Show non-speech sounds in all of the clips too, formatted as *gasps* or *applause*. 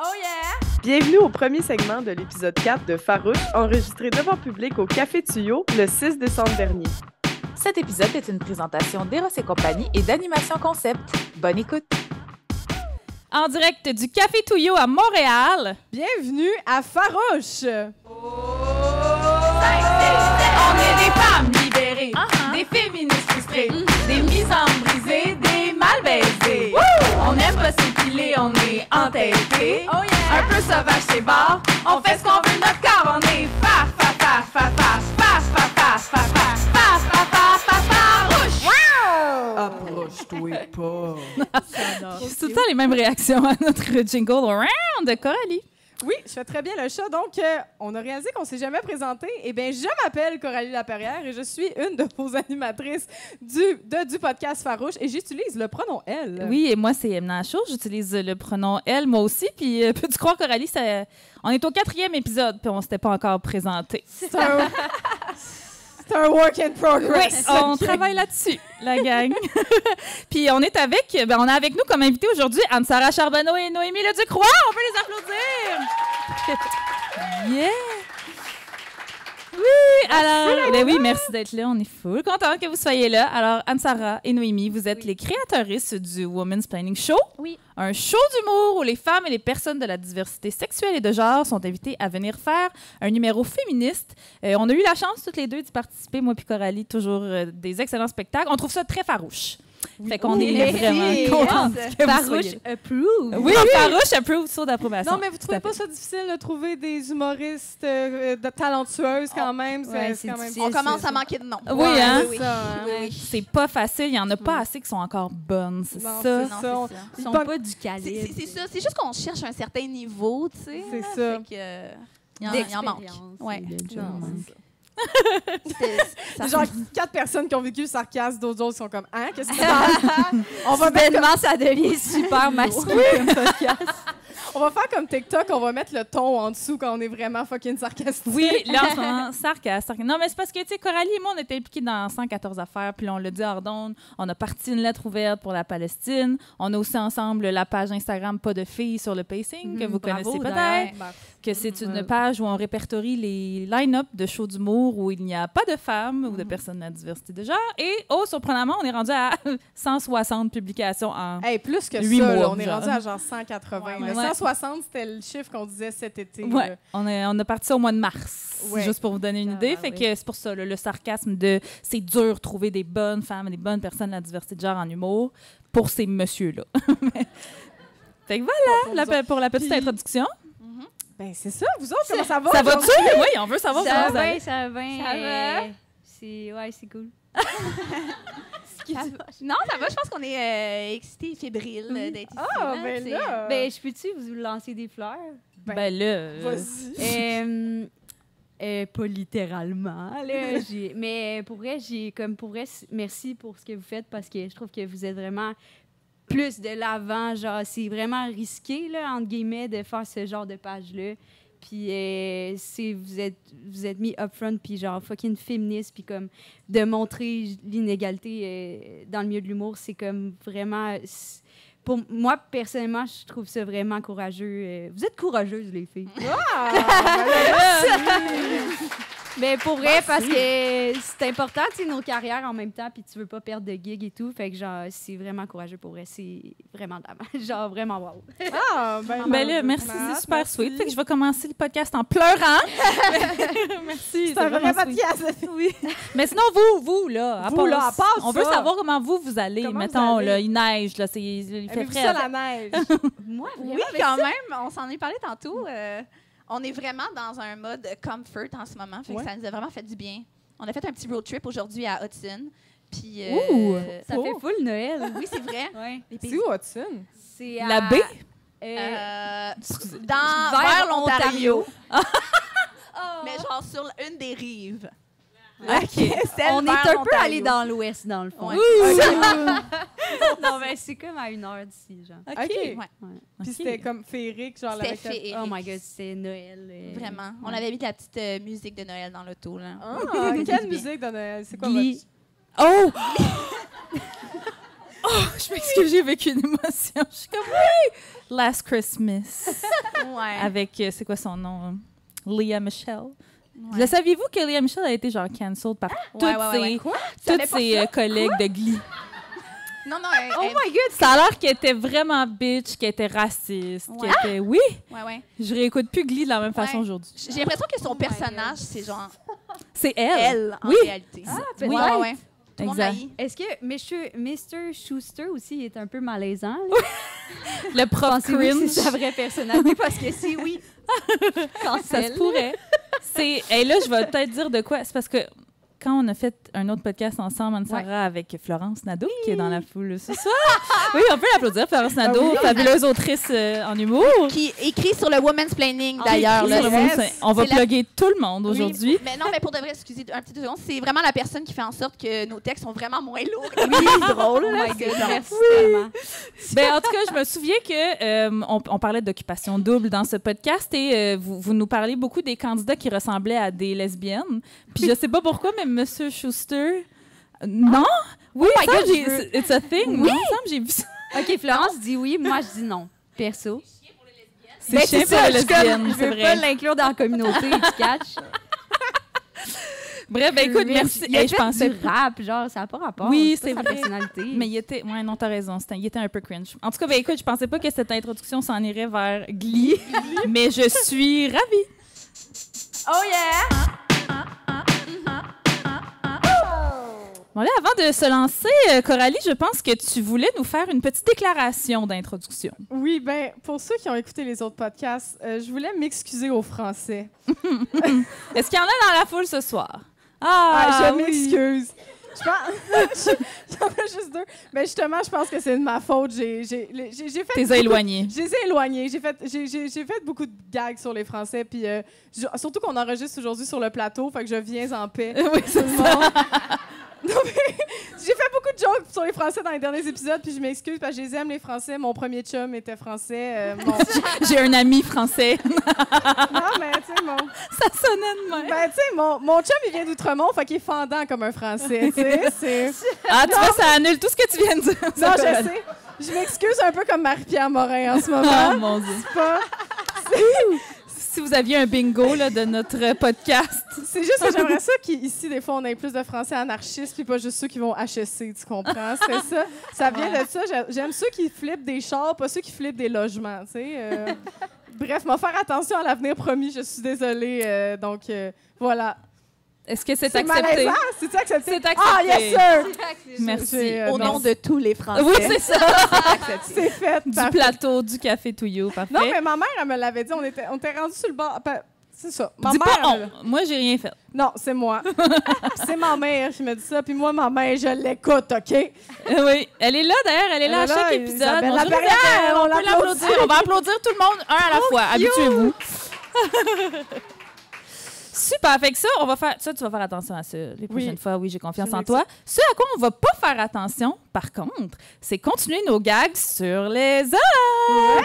Oh yeah! Bienvenue au premier segment de l'épisode 4 de Farouche, enregistré devant public au Café Tuyau le 6 décembre dernier. Cet épisode est une présentation d'Eros et compagnie et d'Animation Concept. Bonne écoute! En direct du Café Touillot à Montréal. Bienvenue à Farouche! On est des femmes libérées, des féministes frustrées, des mises en brisées, des mal baisées. On aime pas s'épiler, on est entêtés. Oh yeah! Un peu sauvage, c'est bar. On fait ce qu'on veut, notre corps, on est faf, faf, faf, faf, faf, faf, faf, faf, faf, faf, faf, faf, faf, farouche. Approche-toi pas! C'est tout le temps les mêmes réactions à notre jingle round de Coralie. Oui, je fais très bien le chat. Donc, euh, on a réalisé qu'on s'est jamais présenté. Eh bien, je m'appelle Coralie Laperrière et je suis une de vos animatrices du, de- du podcast Farouche et j'utilise le pronom elle. Oui, et moi, c'est Emna Chaud. J'utilise le pronom elle, moi aussi. Puis, euh, peux-tu croire, Coralie, ça- on est au quatrième épisode, puis on s'était pas encore présenté. C'est un... C'est un work in progress. on travaille là-dessus, la gang. *laughs* puis, on est avec, ben, on a avec nous comme invité aujourd'hui Anne-Sara Charbonneau et Noémie Ledecroix. On peut les applaudir. *laughs* yeah! Oui, alors, ben oui, merci d'être là. On est full content que vous soyez là. Alors, Anne-Sara et Noémie, vous êtes les créatrices du Women's Planning Show. Oui. Un show d'humour où les femmes et les personnes de la diversité sexuelle et de genre sont invitées à venir faire un numéro féministe. Euh, on a eu la chance toutes les deux d'y participer, moi puis Coralie, toujours euh, des excellents spectacles. On trouve ça très farouche. Fait qu'on Oui, est oui. vraiment contents que vous Farouche approve. Oui, farouche approve, saut d'approbation. Non, mais vous trouvez pas ça difficile de trouver des humoristes euh, de- talentueuses quand même? ouais, c'est c'est quand même difficile. On commence à manquer de noms. Oui, Ouais, hein? c'est ça, hein. C'est pas facile. Il y en a pas assez qui sont encore bonnes. C'est Non, ça? c'est Non, ça. ça. Ils sont pas du C'est calibre. c'est- ça. C'est juste qu'on cherche un certain niveau, tu sais. C'est ça. Euh, il y en- il y en manque. Ouais. C'est ça. *laughs* Ça- genre quatre personnes qui ont vécu le sarcasme, d'autres autres sont comme Hein, qu'est-ce se *laughs* passe? on, va mettre Soudainement, ça devient super masculin comme podcast. *laughs* on va faire comme TikTok, on va mettre le ton en dessous quand on est vraiment fucking sarcastique. Oui, là, en ce *laughs* moment, sarcasme. sarcasme. Non, mais c'est parce que, tu sais, Coralie et moi, on était impliqués dans 114 affaires, puis là, on l'a dit hors d'onde. On a parti une lettre ouverte pour la Palestine. On a aussi ensemble la page Instagram Pas de filles sur le pacing, que vous bravo, connaissez peut-être. Que c'est une page où on répertorie les line-up de shows d'humour où il n'y a pas de femmes ou de personnes de la diversité de genre. Et, oh, surprenamment, on est rendu à *laughs* 160 publications en. Hey, plus que Huit ça, là, mois, on est rendu à genre 180. Ouais. Le 160, c'était le chiffre qu'on disait cet été. Ouais, on, est, on a parti ça au mois de mars, Ouais. juste pour vous donner une Ah, idée. bah fait oui. que c'est pour ça, le sarcasme de c'est dur de trouver des bonnes femmes, des bonnes personnes de la diversité de genre en humour pour ces messieurs-là. *laughs* fait que voilà, Pour la- nous autres. pour la petite Puis- introduction. Ben, c'est ça, vous autres, comment ça va? Ça va-tu? Oui, on veut savoir Ça comment va ça va. ça va. Ça va? C'est ouais, c'est cool. *laughs* Ça. *laughs* Non, ça va. Je pense qu'on est euh, excités et fébriles euh, d'être ici. Ah, là, ben là! Ben, je peux-tu vous lancer des fleurs? Ben, Ben là, euh, Vas-y. Euh, euh, pas littéralement, là. *laughs* j'ai- mais pour vrai, j'ai comme pour vrai, merci pour ce que vous faites parce que je trouve que vous êtes vraiment plus de l'avant. Genre, c'est vraiment risqué, là, entre guillemets, de faire ce genre de page-là. Puis euh, c'est vous êtes vous êtes mis upfront puis genre fucking féministe puis comme de montrer l'inégalité euh, dans le milieu de l'humour, c'est comme vraiment pour moi personnellement, je trouve ça vraiment courageux. euh. vous êtes courageuses les filles. Ah, *laughs* *laughs* Mais pour vrai, parce que c'est important, tu sais, nos carrières en même temps, puis tu veux pas perdre de gig et tout. Fait que, genre, c'est vraiment courageux pour vrai. C'est vraiment la- *laughs* Genre, vraiment wow. Ah, ben, *laughs* ben là, merci, c'est super merci. sweet. Fait que je vais commencer le podcast en pleurant. *laughs* merci, C'est un vrai podcast. Oui. Mais sinon, vous, vous, là, à Vous, part là, à part on ça. veut savoir comment vous, vous allez. Comment vous Mettons, allez? là, il neige, là, c'est, il fait frais. ça, la neige? Moi, Oui, quand même. On s'en est parlé tantôt. euh, on est vraiment dans un mode comfort en ce moment. Fait que Ouais. Ça nous a vraiment fait du bien. On a fait un petit road trip aujourd'hui à Hudson. Puis, euh, Ouh! ça Oh. fait full Noël. Oui, c'est vrai. *laughs* ouais. C'est où, Hudson? C'est La à- baie? euh, Euh, dans, Vers vers l'Ontario. Oh. *laughs* Mais genre sur une des rives. OK. *laughs* On est un peu allé dans l'ouest, dans le fond. *laughs* *laughs* Non, mais c'est comme à une heure d'ici, genre. OK. Ouais. Puis c'était comme féerique, genre la- féerique. Oh my god, c'est Noël. euh, Vraiment. On avait mis de la petite euh, musique de Noël dans l'auto. là. Ah, quelle musique de Noël? C'est quoi votre... Oh! Je m'excuse, j'ai vécu une émotion. Je suis comme, oui! Last Christmas. Ouais. Avec, euh, c'est quoi son nom? Leah Michelle. Le saviez-vous que Leah Michelle a été genre cancelled par toutes Ouais, ouais, ouais, ses, ouais. toutes ses euh, collègues de Glee? Non, non, elle- Oh elle- my god! Ça a l'air qu'elle était vraiment bitch, qu'elle était raciste, Ouais. qu'elle était... Oui! ouais, ouais. Je réécoute plus Glee de la même Ouais. façon aujourd'hui. J'ai l'impression que son Oh personnage, c'est genre C'est elle. elle, en Oui. réalité. Ah, ouais, peut-être. ouais, ouais. Tout le monde Exact. Est-ce que Mr. Mr. Schuster aussi est un peu malaisant? là? *laughs* Le prof Pensez-vous que c'est sa vraie personnalité? Parce que si oui, *laughs* Ça cancel. se pourrait. C'est. Et là, je vais peut-être dire de quoi. C'est parce que quand on a fait un autre podcast ensemble, Anne-Sara, avec Florence Nadeau, qui est dans la foule ce soir. *laughs* oui, on peut l'applaudir, Florence Nadeau, fabuleuse autrice euh, en humour. Qui écrit sur le woman's planning, Ah, d'ailleurs. On va la- plugger tout le monde aujourd'hui. Mais non, mais pour de vrai, excusez un petit deux secondes, c'est vraiment la personne qui fait en sorte que nos textes sont vraiment moins lourds et plus drôles. Oh my god, merci. Ben, en tout cas, je me souviens que euh, on, on parlait d'occupation double dans ce podcast et euh, vous, vous nous parlez beaucoup des candidats qui ressemblaient à des lesbiennes. Puis je sais pas pourquoi, mais Monsieur Schuster? euh, Non? Oui, my il me semble God, veux- c'est- it's a thing. Oui, j'ai vu ça. OK, Florence dit oui, moi je dis non. Perso. C'est Ben, chien c'est pour ça, les je suis comme, lesbiennes, je c'est veux vrai. pas l'inclure dans la communauté, tu *laughs* catches? Bref, ben écoute, Mais merci. Il a Hey, je pensais du rap, genre, ça n'a pas rapport. Oui, c'est sa vrai. personnalité. Mais il était. Ouais, non, t'as raison. C'était- il était un peu cringe. En tout cas, ben écoute, je pensais pas que cette introduction s'en irait vers Glee, mais je suis ravie. Oh yeah! Bon, là, avant de se lancer, euh, Coralie, je pense que tu voulais nous faire une petite déclaration d'introduction. Oui, ben, pour ceux qui ont écouté les autres podcasts, euh, je voulais m'excuser aux Français. *laughs* Est-ce qu'il y en a dans la foule ce soir? Ah, je oui. m'excuse. Je pense. *laughs* J'en ai juste deux. Mais justement, je pense que c'est de ma faute. J'ai fait. T'es éloigné. Je les ai éloignés. J'ai fait, j'ai fait beaucoup de gags sur les Français. Puis euh, je- surtout qu'on enregistre aujourd'hui sur le plateau. Fait que je viens en paix. *laughs* oui, c'est Tout j'ai fait beaucoup de jokes sur les Français dans les derniers épisodes, puis je m'excuse parce que je les aime, les Français. Mon premier chum était français. euh, mon- *laughs* J'ai un ami français. *laughs* non, mais tu sais, mon... Ça sonnait de même. Ben, tu sais, mon, mon chum, il vient d'Outremont, fait qu'il est fendant comme un Français, *laughs* c'est- Ah, tu vois, ça annule tout ce que tu viens de dire. Non, je sais. Je m'excuse un peu comme Marie-Pierre Morin en ce Oh moment. mon Dieu. C'est pas- Si vous aviez un bingo là, de notre podcast. *laughs* C'est juste que j'aimerais ça qu'ici, des fois, on ait plus de Français anarchistes, puis pas juste ceux qui vont HSC, tu comprends? C'est *laughs* ça. Ça vient de ça. J'ai- J'aime ceux qui flippent des chars, pas ceux qui flippent des logements, tu sais. euh. *laughs* Bref, m'en faire attention à l'avenir, promis. Je suis désolée. euh, donc, euh, voilà. Est-ce que c'est C'est accepté? C'est accepté? C'est accepté. Ah, yes, sir! Merci. Euh, Au nom de tous les Français. Oui, c'est ça. C'est *laughs* fait. Du parfait. plateau, du café Touillot, parfait. Non, mais ma mère, elle me l'avait dit. On était, on était rendu sur le bord. C'est ça. Ma Dis mère, pas elle on. Moi, j'ai rien fait. Non, c'est moi. *laughs* c'est ma mère qui me dit ça. Puis moi, ma mère, je l'écoute, OK? Euh, oui, elle est là d'ailleurs, elle est là à Elle est chaque là, épisode. Isabelle Bonjour, Isabelle, on on peut l'applaudit. l'applaudir. On va applaudir tout le monde un à la fois. Habituez-vous. *laughs* Super, fait que ça, on va faire ça, tu vas faire attention à ça les prochaines fois. Oui, j'ai confiance en toi. Ce à quoi on va pas faire attention, par contre, c'est continuer nos gags sur les hommes.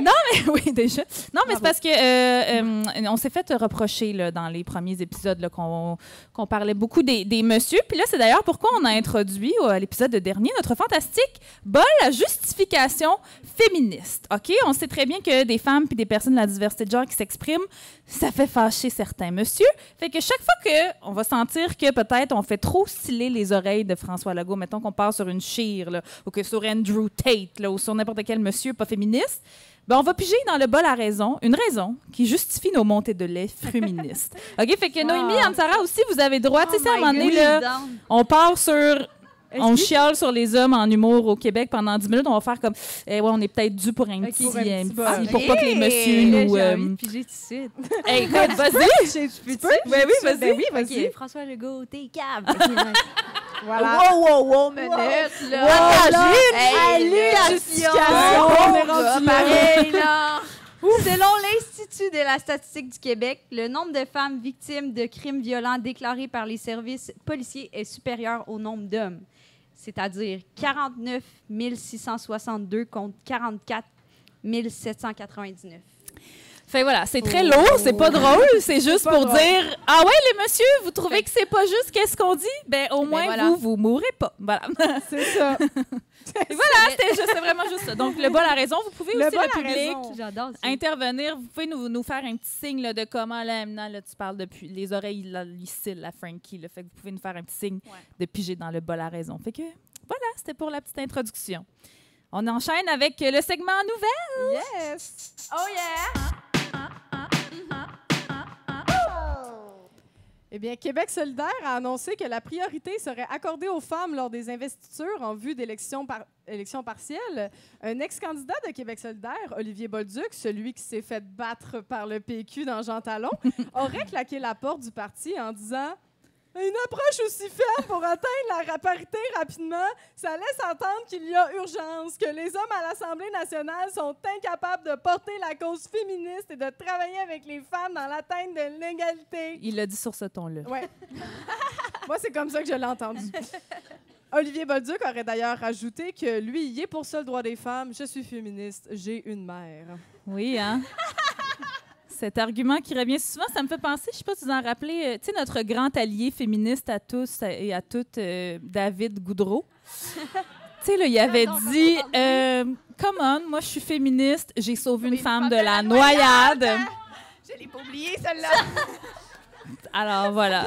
Non, mais *laughs* oui, déjà. Non, mais c'est parce que euh, euh, on s'est fait reprocher là, dans les premiers épisodes qu'on parlait beaucoup des, des messieurs. Puis là, c'est d'ailleurs pourquoi on a introduit euh, à l'épisode dernier notre fantastique bol à justification féministe. OK? On sait très bien que des femmes puis des personnes de la diversité de genre qui s'expriment, ça fait fâcher certains messieurs. Fait que chaque fois que on va sentir que peut-être on fait trop sciller les oreilles de François Legault, mettons qu'on part sur une chire, là, ou que sur Andrew Tate, là, ou sur n'importe quel monsieur pas féministe, ben, on va piger dans le bol à raison, une raison qui justifie nos montées de lait féministes. *laughs* OK? Fait que Noémie, Ah. Anne-Sara aussi, vous avez droit. tu sais, Oh à un moment donné, là, on part sur. On chiale sur les hommes en humour au Québec pendant 10 minutes. On va faire comme. Eh ouais, on est peut-être dû pour un petit. Pour un un petit petit- bol. pour pas que les messieurs nous. J'ai euh, envie de piger tout de suite. *laughs* Écoute, vas-y! Tu peux? Ben oui, vas-y. Ben oui, vas-y. François Legault, t'es cave. *laughs* Voilà. Wow, wow, wow, minute, là. Wow, là, Hey, justification. On est Gars, rendu là. pareil, là. *laughs* Selon l'Institut de la statistique du Québec, le nombre de femmes victimes de crimes violents déclarés par les services policiers est supérieur au nombre d'hommes, c'est-à-dire 49 662 contre 44 799. Fait voilà, c'est très lourd, c'est pas drôle, c'est juste pour drôle. dire Ah ouais, les messieurs, vous trouvez que c'est pas juste qu'est-ce qu'on dit Ben au moins voilà. vous, vous mourrez pas. Voilà. *laughs* C'est ça. *laughs* Et voilà, c'était vraiment juste ça. Donc le bol a raison, vous pouvez Le aussi le public intervenir, vous pouvez nous, nous faire un petit signe là, de comment là, maintenant là, tu parles depuis les oreilles là, ici la Frankie là, fait que vous pouvez nous faire un petit signe de piger dans le bol à raison. Fait que voilà, c'était pour la petite introduction. On enchaîne avec le segment nouvelle. Yes! Oh yeah! Eh bien, Québec solidaire a annoncé que la priorité serait accordée aux femmes lors des investitures en vue d'élections par élections partielles. Un ex-candidat de Québec solidaire, Olivier Bolduc, celui qui s'est fait battre par le PQ dans Jean Talon, *laughs* aurait claqué la porte du parti en disant une approche aussi ferme pour atteindre la parité rapidement, ça laisse entendre qu'il y a urgence, que les hommes à l'Assemblée nationale sont incapables de porter la cause féministe et de travailler avec les femmes dans l'atteinte de l'égalité. Il l'a dit sur ce ton-là. Ouais. *laughs* Moi, c'est comme ça que je l'ai entendu. *laughs* Olivier Bolduc aurait d'ailleurs ajouté que lui, il est pour ça le droit des femmes. Je suis féministe, j'ai une mère. Oui, hein? *laughs* Cet argument qui revient souvent, ça me fait penser, je sais pas si vous en rappelez, euh, tu sais, notre grand allié féministe à tous et à toutes, euh, David Goudreau. tu sais, là, il avait dit euh, Come on, moi, je suis féministe, j'ai sauvé une femme de la noyade. Je l'ai pas oublié, celle-là. *laughs* Alors, voilà,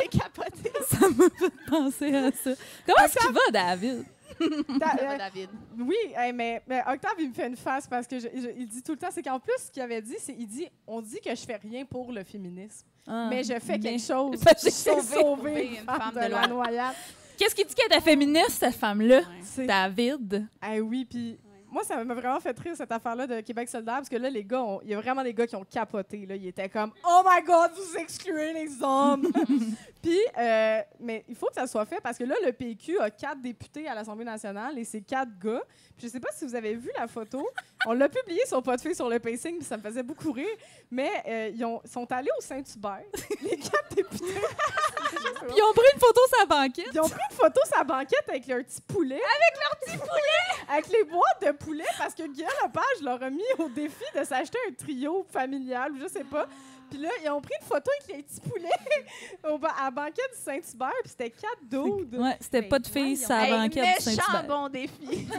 ça me fait penser à ça. Comment est-ce qu'il va, David? *laughs* Ta- euh, David. oui, hey, mais, mais Octave, il me fait une face parce que je- je- il dit tout le temps, c'est qu'en plus, ce qu'il avait dit, c'est il dit, on dit que je fais rien pour le féminisme, Ah, mais je fais quelque chose. *laughs* J'ai J'ai sauvé, une femme, de, de la loin. noyade. Qu'est-ce qu'il dit qu'elle était féministe, cette femme-là? C'est David. Ah oui, puis moi, ça m'a vraiment fait rire, cette affaire-là de Québec solidaire, parce que là, les gars, il y a vraiment des gars qui ont capoté. Là. Ils étaient comme « Oh my God, vous excluez les hommes! *laughs* » Puis, euh, mais il faut que ça soit fait, parce que là, le PQ a quatre députés à l'Assemblée nationale, et c'est quatre gars. Puis je sais pas si vous avez vu la photo. *laughs* On l'a publié sur filles sur le pacing, puis ça me faisait beaucoup rire. Mais euh, ils ont- sont allés au Saint-Hubert, *laughs* les quatre députés. Puis ils ont pris une photo la banquette. Ils ont pris une photo la banquette avec leur petit poulet. Avec leur petit poulet! avec les boîtes de poulet, parce que Guillaume Lepage leur a mis au défi de s'acheter un trio familial, ou je sais pas. Puis là, ils ont pris une photo avec les petits poulets *laughs* au ba- à la banquette du Saint-Hubert, puis c'était quatre dudes. Ouais, c'était pas de filles sur la Hey, banquette du méchant Saint-Hubert. bon défi. *laughs*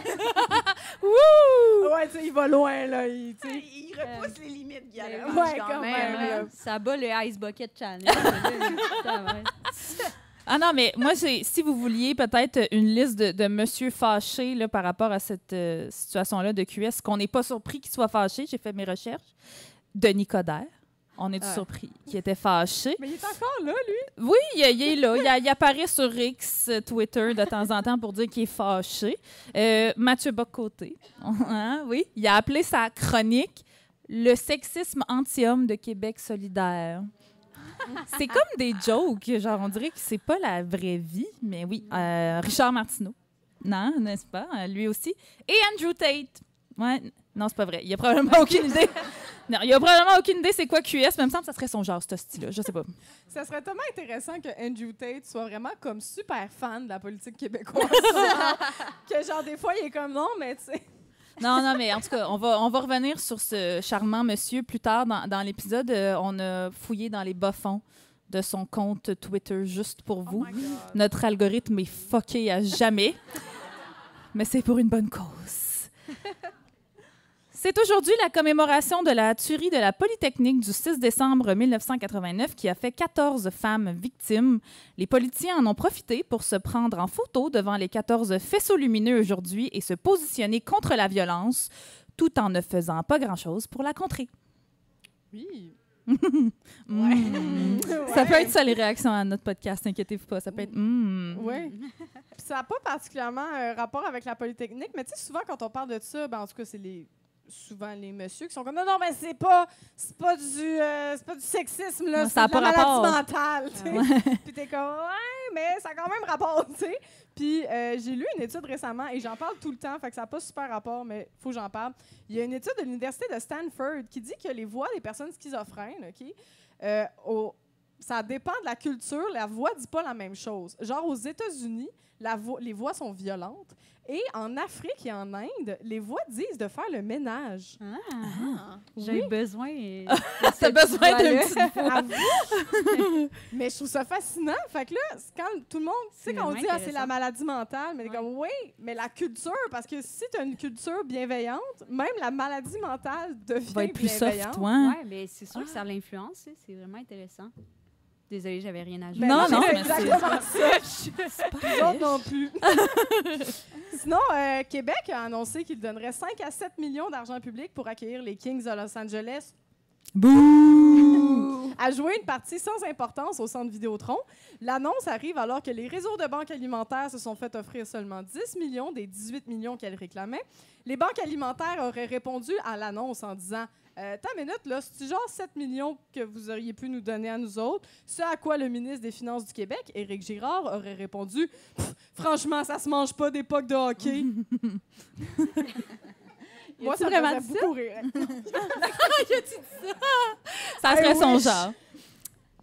Ouais, tu sais, il va loin, là. Il, repousse les limites, Guillaume. Ouais, Lepage, quand même, là. Ça bat le Ice Bucket Challenge. *laughs* Ah non, mais moi, si vous vouliez peut-être une liste de, de monsieur fâchés là, par rapport à cette euh, situation-là de QS, qu'on n'est pas surpris qu'il soit fâché, j'ai fait mes recherches. Denis Coderre, on est surpris qu'il était fâché? Mais il est encore là, lui. Oui, il, il est là. Il, apparaît sur X, Twitter, de temps en temps pour dire qu'il est fâché. Euh, Mathieu Bocoté, *laughs* hein, oui, il a appelé sa chronique Le sexisme anti-homme de Québec solidaire. C'est comme des jokes, genre on dirait que c'est pas la vraie vie, mais oui. Euh, Richard Martineau, non, n'est-ce pas? Euh, Lui aussi. Et Andrew Tate. Ouais, non, c'est pas vrai. Il a probablement aucune *laughs* idée. Non, il a probablement aucune idée c'est quoi QS, mais il me semble que ça serait son genre, ce style-là. Je sais pas. Ça serait tellement intéressant que Andrew Tate soit vraiment comme super fan de la politique québécoise. *laughs* que genre, des fois, il est comme non, mais tu sais. Non, non, mais en tout cas, on va, on va revenir sur ce charmant monsieur plus tard dans, dans l'épisode. Euh, on a fouillé dans les bas-fonds de son compte Twitter juste pour vous. Notre algorithme est fucké à jamais, mais c'est pour une bonne cause. C'est aujourd'hui la commémoration de la tuerie de la Polytechnique du 6 décembre 1989 qui a fait 14 femmes victimes. Les politiciens en ont profité pour se prendre en photo devant les 14 faisceaux lumineux aujourd'hui et se positionner contre la violence tout en ne faisant pas grand-chose pour la contrer. Oui. *laughs* Mm. Ça peut être ça les réactions à notre podcast, inquiétez-vous pas. Ça peut être mm. Oui. Ça n'a pas particulièrement un rapport avec la Polytechnique, mais tu sais, souvent, quand on parle de ça, ben, en tout cas, c'est les souvent les messieurs qui sont comme non non mais c'est pas c'est pas du euh, c'est pas du sexisme là c'est de la pas rapport. maladie mentale *laughs* puis t'es comme ouais mais ça a quand même rapport tu sais puis euh, j'ai lu une étude récemment et j'en parle tout le temps fait que ça n'a pas super rapport mais faut que j'en parle il y a une étude de l'université de Stanford qui dit que les voix des personnes schizophrènes ok euh, au- ça dépend de la culture la voix dit pas la même chose genre aux États-Unis la vo- les voix sont violentes. Et en Afrique et en Inde, les voix disent de faire le ménage. Ah, J'ai Oui. besoin. *laughs* T'as besoin d'une petite voix. *laughs* *laughs* Mais je trouve ça fascinant. Fait que là, quand tout le monde, tu sais, C'est quand on dit ah, c'est la maladie mentale, mais Ouais. comme oui, mais la culture, parce que si tu as une culture bienveillante, même la maladie mentale devient Va être plus bienveillante. soft, ouais. Ouais, mais c'est sûr que ça l'influence. hein, C'est vraiment intéressant. Désolée, j'avais rien à ajouter. Ben, Non, non, exactement ça. *laughs* Autres *laughs* non plus. *laughs* Sinon, euh, Québec a annoncé qu'il donnerait 5 à 7 millions d'argent public pour accueillir les Kings de Los Angeles Bouh! à jouer une partie sans importance au centre Vidéotron. L'annonce arrive alors que les réseaux de banques alimentaires se sont fait offrir seulement 10 millions des 18 millions qu'elles réclamaient. Les banques alimentaires auraient répondu à l'annonce en disant euh, T'as une minute, là, c'est genre 7 millions que vous auriez pu nous donner à nous autres? Ce à quoi le ministre des Finances du Québec, Éric Girard, aurait répondu Franchement, ça se mange pas d'époque de hockey. *laughs* Moi, ça me vraiment dit beaucoup rire. *laughs* *laughs* Ça? Serait son wish. genre.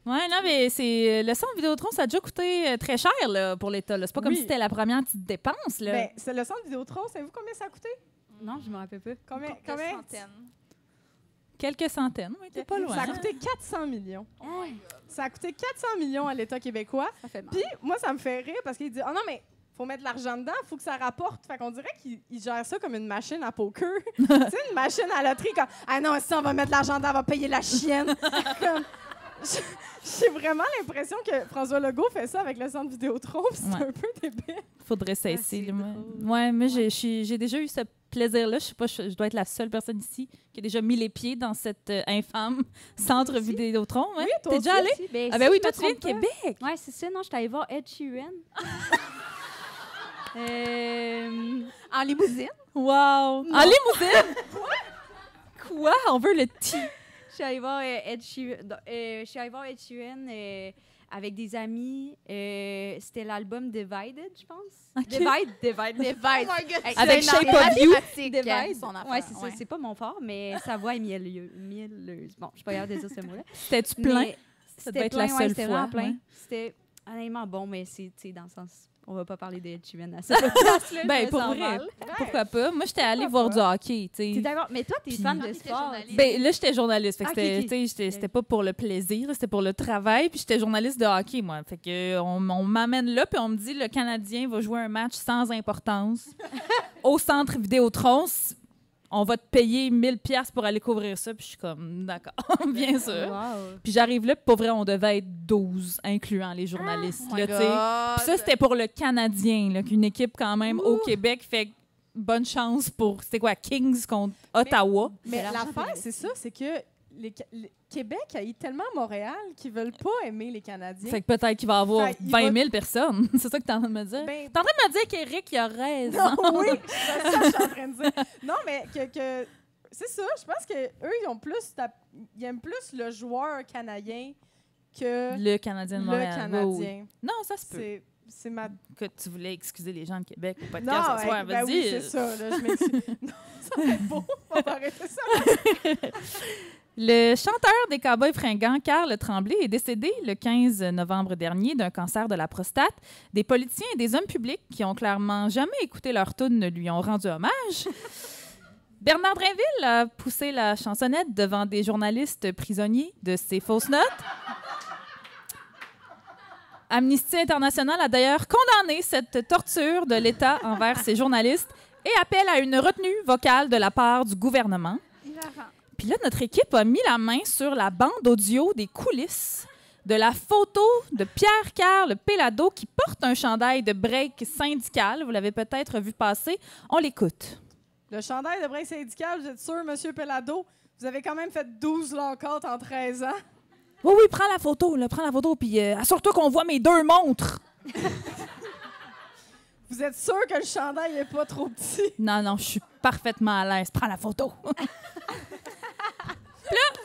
Ouais, non, mais c'est le centre Vidéotron, ça a déjà coûté euh, très cher là, pour l'État. C'est pas comme Oui. si c'était la première petite dépense. Là. Ben, c'est le centre Vidéotron, savez-vous combien ça a coûté? Non, je me rappelle pas. Combien, combien? Quelques centaines, oui, t'es pas loin. Ça a coûté 400 millions. Ça a coûté 400 millions à l'État québécois. Ça fait mal. Puis, moi, ça me fait rire parce qu'il dit Oh non, mais faut mettre de l'argent dedans, faut que ça rapporte. Fait qu'on dirait qu'il il gère ça comme une machine à poker. *laughs* tu sais, une machine à loterie, comme Ah non, si on va mettre de l'argent dedans, on va payer la chienne. *laughs* Comme, J'ai vraiment l'impression que François Legault fait ça avec le centre Vidéotron, c'est Ouais. un peu débile. Faudrait cesser. là, moi. Ouais, mais j'ai déjà eu ce plaisir-là. Je sais pas, je, je dois être la seule personne ici qui a déjà mis les pieds dans cette euh, infâme centre. Vidéotron. Ouais. Oui, toi T'es déjà allé? Ben, Ah si ben oui, je toi tu viens de. Québec. Ouais, c'est ça. Non, j'étais allée voir Ed Sheeran. *laughs* Euh, En limousine. Wow! En limousine! *laughs* Quoi? Quoi? On veut le ti. Je suis allée voir Ed Sheeran, euh, je suis allée voir Ed Sheeran avec des amis. Euh, C'était l'album Divided, je pense. Ok. Divide, Divide. *laughs* Divide. Hey, Avec Shape of You. mathématique, Divide. son affaire, Ouais, c'est ça. C'est pas mon fort, mais sa voix est mielleuse. mielleuse. Bon, je suis pas capable de dire ce mot-là. C'était-tu plein? C'était plein, seule ouais, c'était fois, vraiment plein. ouais. C'était honnêtement bon, mais c'est dans le sens. On va pas parler de Ed Sheeran à *laughs* je Ben, pour vrai. Pourquoi pas? Moi, j'étais allée voir du hockey, tu T'es sais. d'accord? Mais toi, t'es fan de sport. journaliste. Ben, là, j'étais journaliste. Fait que Ah, c'était, pas pour le plaisir, c'était pour le travail. Puis j'étais journaliste de hockey, moi. Fait que on, on m'amène là, puis on me dit le Canadien va jouer un match sans importance *laughs* au centre Vidéotron. On va te payer 1000 pièces pour aller couvrir ça. Puis je suis comme, d'accord, *laughs* bien sûr. Wow. Puis j'arrive là, puis pour vrai, on devait être 12, incluant les journalistes. Là, my tu sais. God. Puis ça, c'était pour le Canadien, là, qu'une équipe quand même au Québec. Fait bonne chance pour, c'était quoi, Kings contre Ottawa. Mais l'affaire, c'est ça, c'est que les, Québec a eu tellement Montréal qu'ils veulent pas aimer les Canadiens. Fait que peut-être qu'il va y avoir Fait, il 20 va- 000 personnes. *laughs* c'est ça que t'es en train de me dire? Ben, T'es en train de me dire qu'Éric, il a raison. Non, oui, c'est *laughs* ça que je suis en train de dire. Non, mais que, que- c'est ça. Je pense que eux, ils ont plus, ils aiment plus le joueur canadien que Le Canadien de le Montréal. Canadien. Oui. Non, ça se peut. C'est, c'est ma. Que tu voulais excuser les gens de Québec au Non, podcast ce soir. ben Vas-y. oui, c'est ça. Là, je m'excuse. *laughs* non, ça être beau. On va arrêter ça. Le chanteur des Cowboys fringants, Carl Tremblay, est décédé le 15 novembre dernier d'un cancer de la prostate. Des politiciens et des hommes publics qui ont clairement jamais écouté leur tune lui ont rendu hommage. *laughs* Bernard Drinville a poussé la chansonnette devant des journalistes prisonniers de ses fausses notes. Amnesty International a d'ailleurs condamné cette torture de l'État envers ses journalistes et appelle à une retenue vocale de la part du gouvernement. Puis là, notre équipe a mis la main sur la bande audio des coulisses de la photo de Pierre Carl Pelado qui porte un chandail de break syndical. Vous l'avez peut-être vu passer. On l'écoute. Le chandail de break syndical, vous êtes sûr, Monsieur Pelado? Vous avez quand même fait 12 lockouts en 13 ans. Oui, oui, prends la photo, là, prends la photo, puis euh, assure-toi qu'on voit mes deux montres. *laughs* Vous êtes sûr que le chandail est pas trop petit? Non, non, je suis parfaitement à l'aise. Prends la photo. *laughs* Là,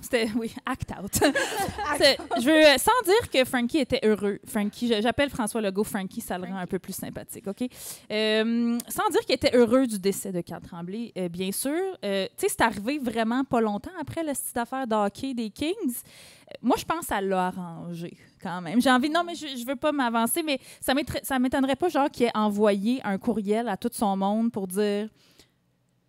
c'était, oui, act out. *laughs* Je veux, euh, sans dire que Frankie était heureux. Frankie, j'appelle François Legault Frankie, ça le rend un peu plus sympathique, OK? Euh, sans dire qu'il était heureux du décès de Carl Tremblay, euh, bien sûr. Euh, tu sais, c'est arrivé vraiment pas longtemps après la petite affaire de hockey des Kings. Moi, je pense ça l'a arrangé quand même. J'ai envie, non, mais je, je veux pas m'avancer, mais ça m'étonnerait pas, genre, qu'il ait envoyé un courriel à tout son monde pour dire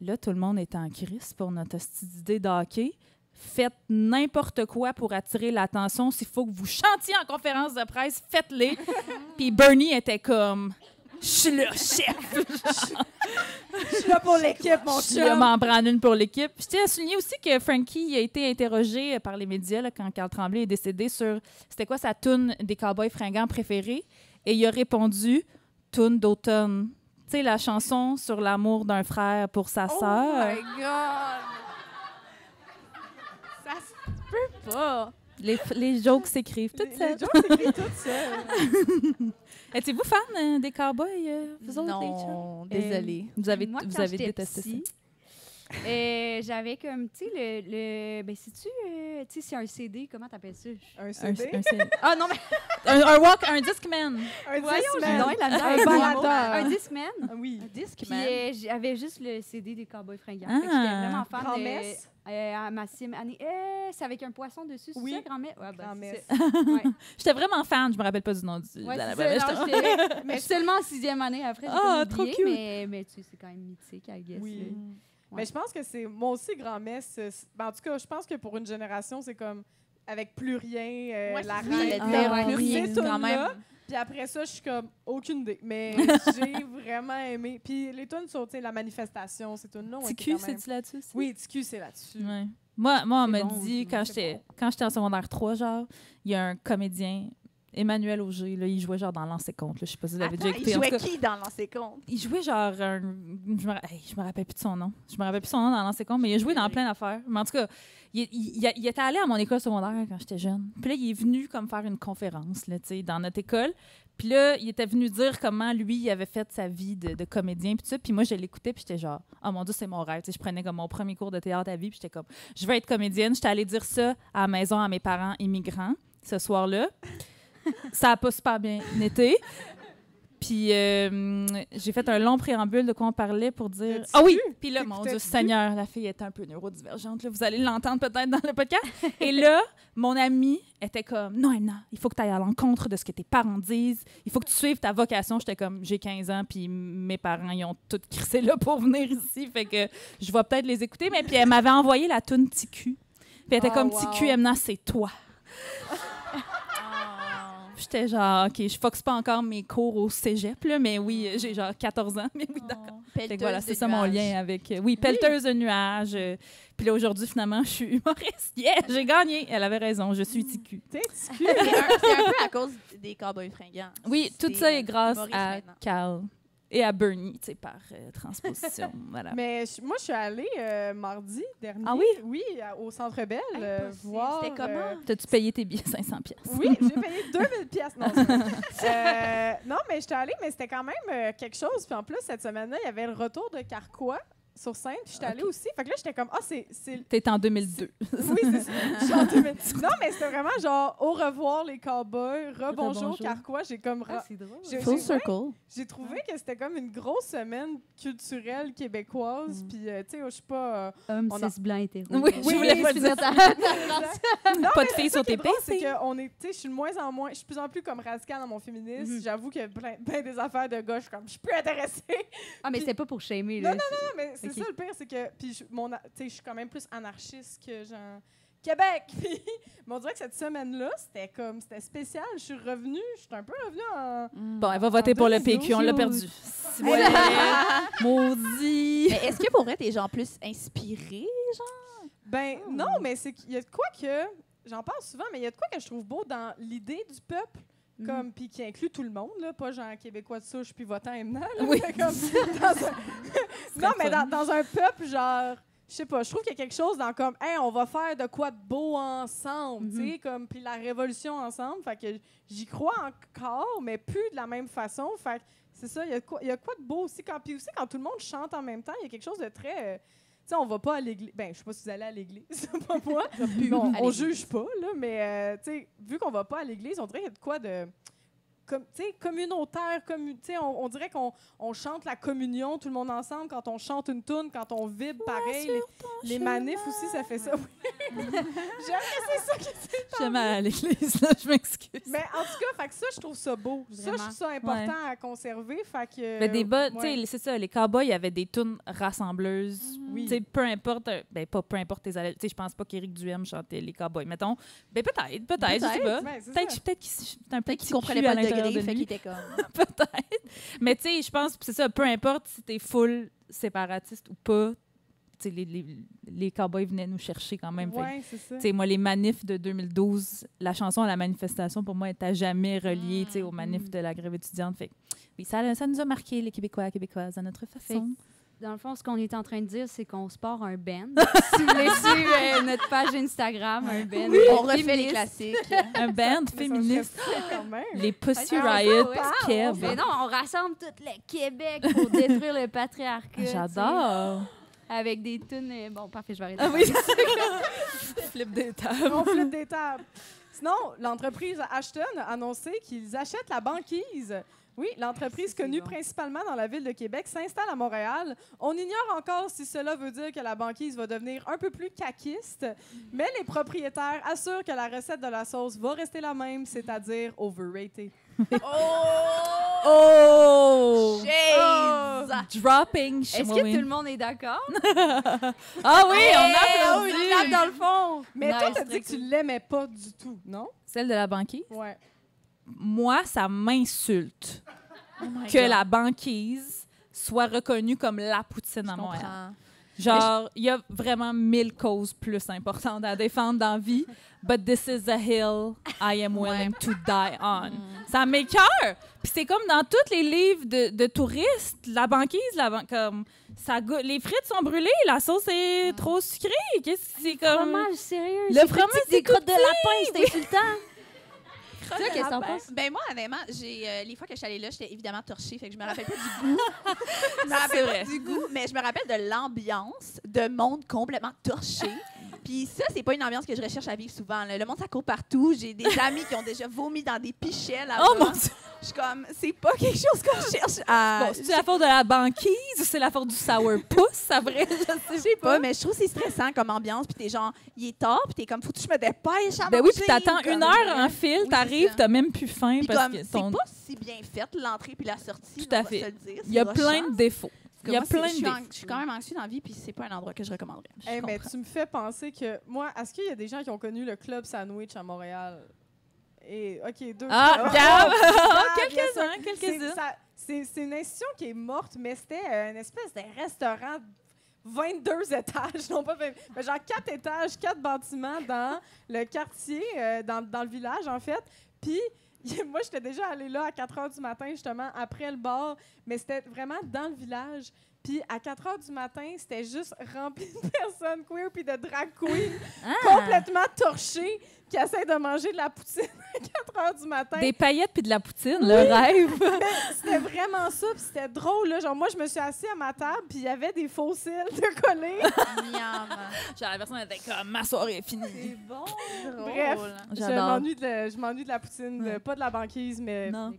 là, tout le monde est en crise pour notre hostie d'idée de hockey. Faites n'importe quoi pour attirer l'attention. S'il faut que vous chantiez en conférence de presse, faites-les. *laughs* Puis Bernie était comme Je suis le chef. Je suis là pour l'équipe, mon Je suis là, chum. m'en prendre une pour l'équipe. Je tiens à souligner aussi que Frankie a été interrogé par les médias là, quand Carl Tremblay est décédé sur c'était quoi sa tune des cowboys fringants préférée. Et il a répondu tune d'automne. Tu sais, la chanson sur l'amour d'un frère pour sa Oh sœur. my God! Ça se peut pas! Les, les jokes s'écrivent Les, toutes les seules. jokes s'écrivent toutes seules. *laughs* Êtes-vous fan euh, des cowboys, euh, vous autres, les chums? Non, désolée. Vous avez, Moi, vous avez détesté petit, *laughs* euh, j'avais comme, tu sais, le, le. Ben, sais-tu, euh, tu sais, c'est un CD, comment t'appelles ça? Un CD, un CD. Ah non, mais. *laughs* un, un walk, un Discman. un Voyons, j'ai Discman. donc la Un baladeur. Un Discman. Ah Oui. Un disque, Puis man. euh, j'avais juste le CD des Cowboys fringants. Ah. J'étais vraiment fan Grand-messe? de. Euh, à ma sim année. Euh, c'est avec un poisson dessus, c'est Oui. ça, grand-messe? Ouais, ben, c'est ça. Ouais. *laughs* J'étais vraiment fan, je me rappelle pas du nom du. Ouais, de la- c'est mais seulement en sixième année après. j'ai Ah, trop cute. Mais, mais tu sais, c'est quand même mythique, I guess. Oui. Mais je pense que c'est. Moi aussi, grand-messe. c'est- c'est- ben, en tout cas, je pense que pour une génération, c'est comme. Avec plus rien, euh, Ouais, la c'est reine. Ah, plus rien, quand même. Puis après ça, je suis comme aucune idée. Mais *laughs* j'ai vraiment aimé. Puis les tunes sur tu sais, la manifestation, ces tunes-là ont été TQ, c'est-tu là-dessus? Oui, TQ, c'est là-dessus. Ouais. Moi, moi on C'est m'a bon, dit, quand c'est j'étais bon. quand j'étais en secondaire 3, genre, il y a un comédien, Emmanuel Auger, là, il jouait genre dans Lancé Compte. Je sais pas si vous l'avez déjà écouté. il jouait qui dans Lancer Compte? Il jouait genre un. Je me, hey, je me rappelle plus de son nom. Je me rappelle plus son nom dans Lancé Compte, mais il a joué dans plein d'affaires. Mais en tout cas, il, il- il- était allé à mon école secondaire quand j'étais jeune. Puis là, il est venu comme faire une conférence là, dans notre école. Puis là, il était venu dire comment lui, il avait fait sa vie de, de comédien. Puis tout ça. Puis moi, je l'écoutais, puis j'étais genre, oh mon Dieu, c'est mon rêve. Je prenais comme mon premier cours de théâtre à vie, puis j'étais comme, je veux être comédienne. J'étais allée dire ça à la maison à mes parents immigrants ce soir-là. Ça a pas super bien été. Puis euh, j'ai fait un long préambule de quoi on parlait pour dire. Ah oui! Puis là, mon Dieu? Seigneur, la fille était un peu neurodivergente. là. Vous allez l'entendre peut-être dans le podcast. Et là, mon ami était comme Non, Emna, il faut que tu ailles à l'encontre de ce que tes parents disent. Il faut que tu suives ta vocation. J'étais comme J'ai 15 ans, puis mes parents, ils ont tout crissé là pour venir ici. Fait que je vais peut-être les écouter. Mais puis elle m'avait envoyé la toune TQ. Puis elle était Oh, comme wow. TQ, Emna, c'est toi. J'étais genre, OK, je foxe pas encore mes cours au cégep, là, mais oui, j'ai genre 14 ans. *laughs* Mais oui, d'accord. Que voilà, c'est ça mon lien avec. euh, oui, pelleteuse de nuages. euh, Puis là, aujourd'hui, finalement, je suis humoriste. *laughs* Yeah, j'ai gagné. Elle avait raison, je suis TQ. Sais, TQ, C'est un, peu à cause des cowboys fringants. Oui, tout ça est euh, grâce à maintenant. Carl et à Bernie, tu sais, par euh, transposition. *laughs* voilà. Mais je- moi, je suis allée euh, mardi dernier. Ah oui? Oui, à- au Centre Bell, euh, Impossible. voir... C'était comment? euh, T'as-tu payé tes billets 500 pièces Oui, j'ai payé *laughs* 2000 pièces. Non, c'est vrai. *laughs* Euh, non, mais j'étais allée, mais c'était quand même euh, quelque chose. Puis en plus, cette semaine-là, il y avait le retour de Carquois sur scène. Puis j'étais allée aussi. Fait que là, j'étais comme, ah, c'est... c'est- T'es en 2002. Oui, c'est ça. Je suis en 2000. *laughs* Non, mais c'était vraiment genre, au revoir les cowboys, rebonjour Rebonjour. Carquois. J'ai comme... ra- c'est drôle. j'ai- Full circle. J'ai trouvé que c'était comme une grosse semaine culturelle québécoise. Puis, euh, tu sais, je suis pas... euh, Homme, On a- cis, blanc, hétéro. Oui, je voulais pas dire. *laughs* Non, Pas de filles ça sur tes drôle, c'est que on est, tu sais, je suis de moins en moins, je suis de plus en plus comme radicale dans mon féminisme. Mhm. J'avoue qu'il y a plein, plein des affaires de gauche comme je suis plus intéressée. Ah, mais c'était pas pour shamer, Non, là. non, mais c'est ça le pire, c'est que puis je, mon, a- tu sais, je suis quand même plus anarchiste que genre Québec. *laughs* Puis, mais on dirait que cette semaine-là, c'était comme, c'était spécial. Je suis revenue, je suis un peu revenue en. Bon, elle va voter pour le PQ, on l'a perdu. *laughs* *laughs* Maudit. Est-ce que pour vrai, t'es genre plus inspiré? Ben Oh. non, mais c'est qu'il y a de quoi que j'en parle souvent, mais il y a de quoi que je trouve beau dans l'idée du peuple. Comme, puis qui inclut tout le monde, là, pas genre québécois de souche puis votant là, Oui. comme *laughs* dans un- *laughs* non, mais dans, dans un peuple, genre, je sais pas, je trouve qu'il y a quelque chose dans comme, hey, on va faire de quoi de beau ensemble, tu sais, comme, puis la révolution ensemble. Fait que j'y crois encore, mais plus de la même façon. Fait que c'est ça, il y, a quoi- il y a quoi de beau aussi. Quand, puis aussi, quand tout le monde chante en même temps, il y a quelque chose de très. euh, sais, on va pas à l'église. Ben, je sais pas si vous allez à l'église, c'est *laughs* pas moi. Mais on, juge pas, là, mais euh, tu sais, vu qu'on va pas à l'église, on dirait qu'il y a de quoi de. Comme, communautaire, commu tu sais, on, on dirait qu'on on chante la communion, tout le monde ensemble, quand on chante une tune, quand on vibre pareil. Les, les manifs aussi, ça fait ça. Oui. J'aime que c'est ça qui s'est Je jamais à l'église, là, je m'excuse. Mais en tout cas, fait que ça, je trouve ça beau. Ça, je trouve ça important à conserver. Fait que, Mais des bas, ouais. tu sais, c'est ça, les cowboys avaient des tunes rassembleuses. Oui. Tu sais, peu importe, euh, ben pas peu importe tes allées. Tu sais, je pense pas qu'Éric Duhem chantait les cowboys. Mettons, ben peut-être, peut-être, je sais pas. Peut-être peut-être qu'il un peu Peut-être qu'il petit comprenait pas le degré, de fait lui. qu'il était comme. *laughs* peut-être. Mais tu sais, je pense que c'est ça, peu importe si t'es full séparatiste ou pas, les, les, les cowboys venaient nous chercher quand même. Ouais, c'est ça. moi, les manifs de 2012, la chanson à la manifestation, pour moi, est à jamais reliée sais, aux manifs de la grève étudiante. Fait oui, ça, ça nous a marqué, les Québécois et Québécoises, à notre façon. Dans le fond, ce qu'on est en train de dire, c'est qu'on se part un band. *laughs* si vous voulez suivre euh, notre page Instagram, un band. On refait les féministe. classiques. *laughs* Un band ça féministe, les Pussy Ah, Riot. Kev. Mais non, on rassemble tout le Québec pour détruire le patriarcat. J'adore. Avec des tunes. euh, Bon, parfait, je vais arrêter. Ah oui, *laughs* flip des tables. On flippe des tables. Sinon, l'entreprise Ashton a annoncé qu'ils achètent la banquise. Oui, l'entreprise C'est connue bon. principalement dans la ville de Québec s'installe à Montréal. On ignore encore si cela veut dire que la banquise va devenir un peu plus caquiste, mais les propriétaires assurent que la recette de la sauce va rester la même, c'est-à-dire overrated. Oh! Shades! Dropping. Est-ce que tout le monde est d'accord? *laughs* Ah oui, on a on tape dans le fond! Mais toi, Nice, t'as dit que tu l'aimais pas du tout, non? Celle de la banquise? Ouais. Moi, ça m'insulte Oh que God. la banquise soit reconnue comme la poutine Je à Montréal. comprends. Genre, il y a vraiment mille causes plus importantes à défendre dans la vie. But this is a hill I am willing to die on. Ça m'écoeure. Puis c'est comme dans tous les livres de, de touristes, la banquise, la ban- comme ça les frites sont brûlées, la sauce est trop sucrée. Qu'est-ce que c'est comme? Fromage, sérieux? Le fromage, c'est des crottes de lapin, c'est insultant! Toi, qu'est-ce que t'en Ben, penses? ben moi, honnêtement, j'ai euh, les fois que je suis allée là, j'étais évidemment torchée, fait que je me rappelle pas du *laughs* goût. je me rappelle pas du goût, mais je me rappelle de l'ambiance de monde complètement torché. Puis ça, c'est pas une ambiance que je recherche à vivre souvent. là. Le monde, ça court partout. J'ai des *laughs* amis qui ont déjà vomi dans des pichets là Oh mon dieu! Je suis comme, c'est pas quelque chose qu'on cherche à... Bon, c'est la faute de la banquise ou c'est la faute du sourpuss, ça vrai? Je sais je sais pas, mais je trouve que c'est stressant comme ambiance. Puis t'es genre, il est tard, puis t'es comme, faut que je me dépêche à Ben oui, manger, puis t'attends comme- une heure en fil, Oui, t'arrives, c'est ça. t'as même plus faim Puis parce comme, que c'est pas si bien fait, l'entrée puis la sortie. Tout à on va fait. se le dire, Il y a c'est plein de défauts. Il y a moi, plein je de suis en- défauts. Je suis quand même anxieuse dans la vie, puis c'est pas un endroit que je recommanderais. Je Eh, mais tu me fais penser que moi, est-ce qu'il y a des gens qui ont connu le club sandwich à Montréal? Et OK, deux. Ah, Gab, *laughs* bien Quelques-uns, quelques-uns. c'est une institution qui est morte, mais c'était euh, une espèce de restaurant 22 étages, *laughs* non pas 20, mais genre 4 étages, 4 bâtiments dans le quartier, euh, dans, dans le village, en fait. Puis, *laughs* moi, j'étais déjà allée là à 4 heures du matin, justement, après le bar, mais c'était vraiment dans le village. Puis, à 4 heures du matin, c'était juste rempli de *laughs* personnes queer puis de drag queens Ah! complètement torchées qui essaient de manger de la poutine *laughs* à 4 heures du matin. Des paillettes puis de la poutine, le rêve. *laughs* C'était vraiment ça, puis c'était drôle. Là. Genre, moi, je me suis assise à ma table, puis il y avait des fossiles de collés. Miam. Genre, la personne était comme, ma soirée est finie. C'est bon. Bref, je m'ennuie de, la- je m'ennuie de la poutine, de- pas de la banquise, mais Non. du,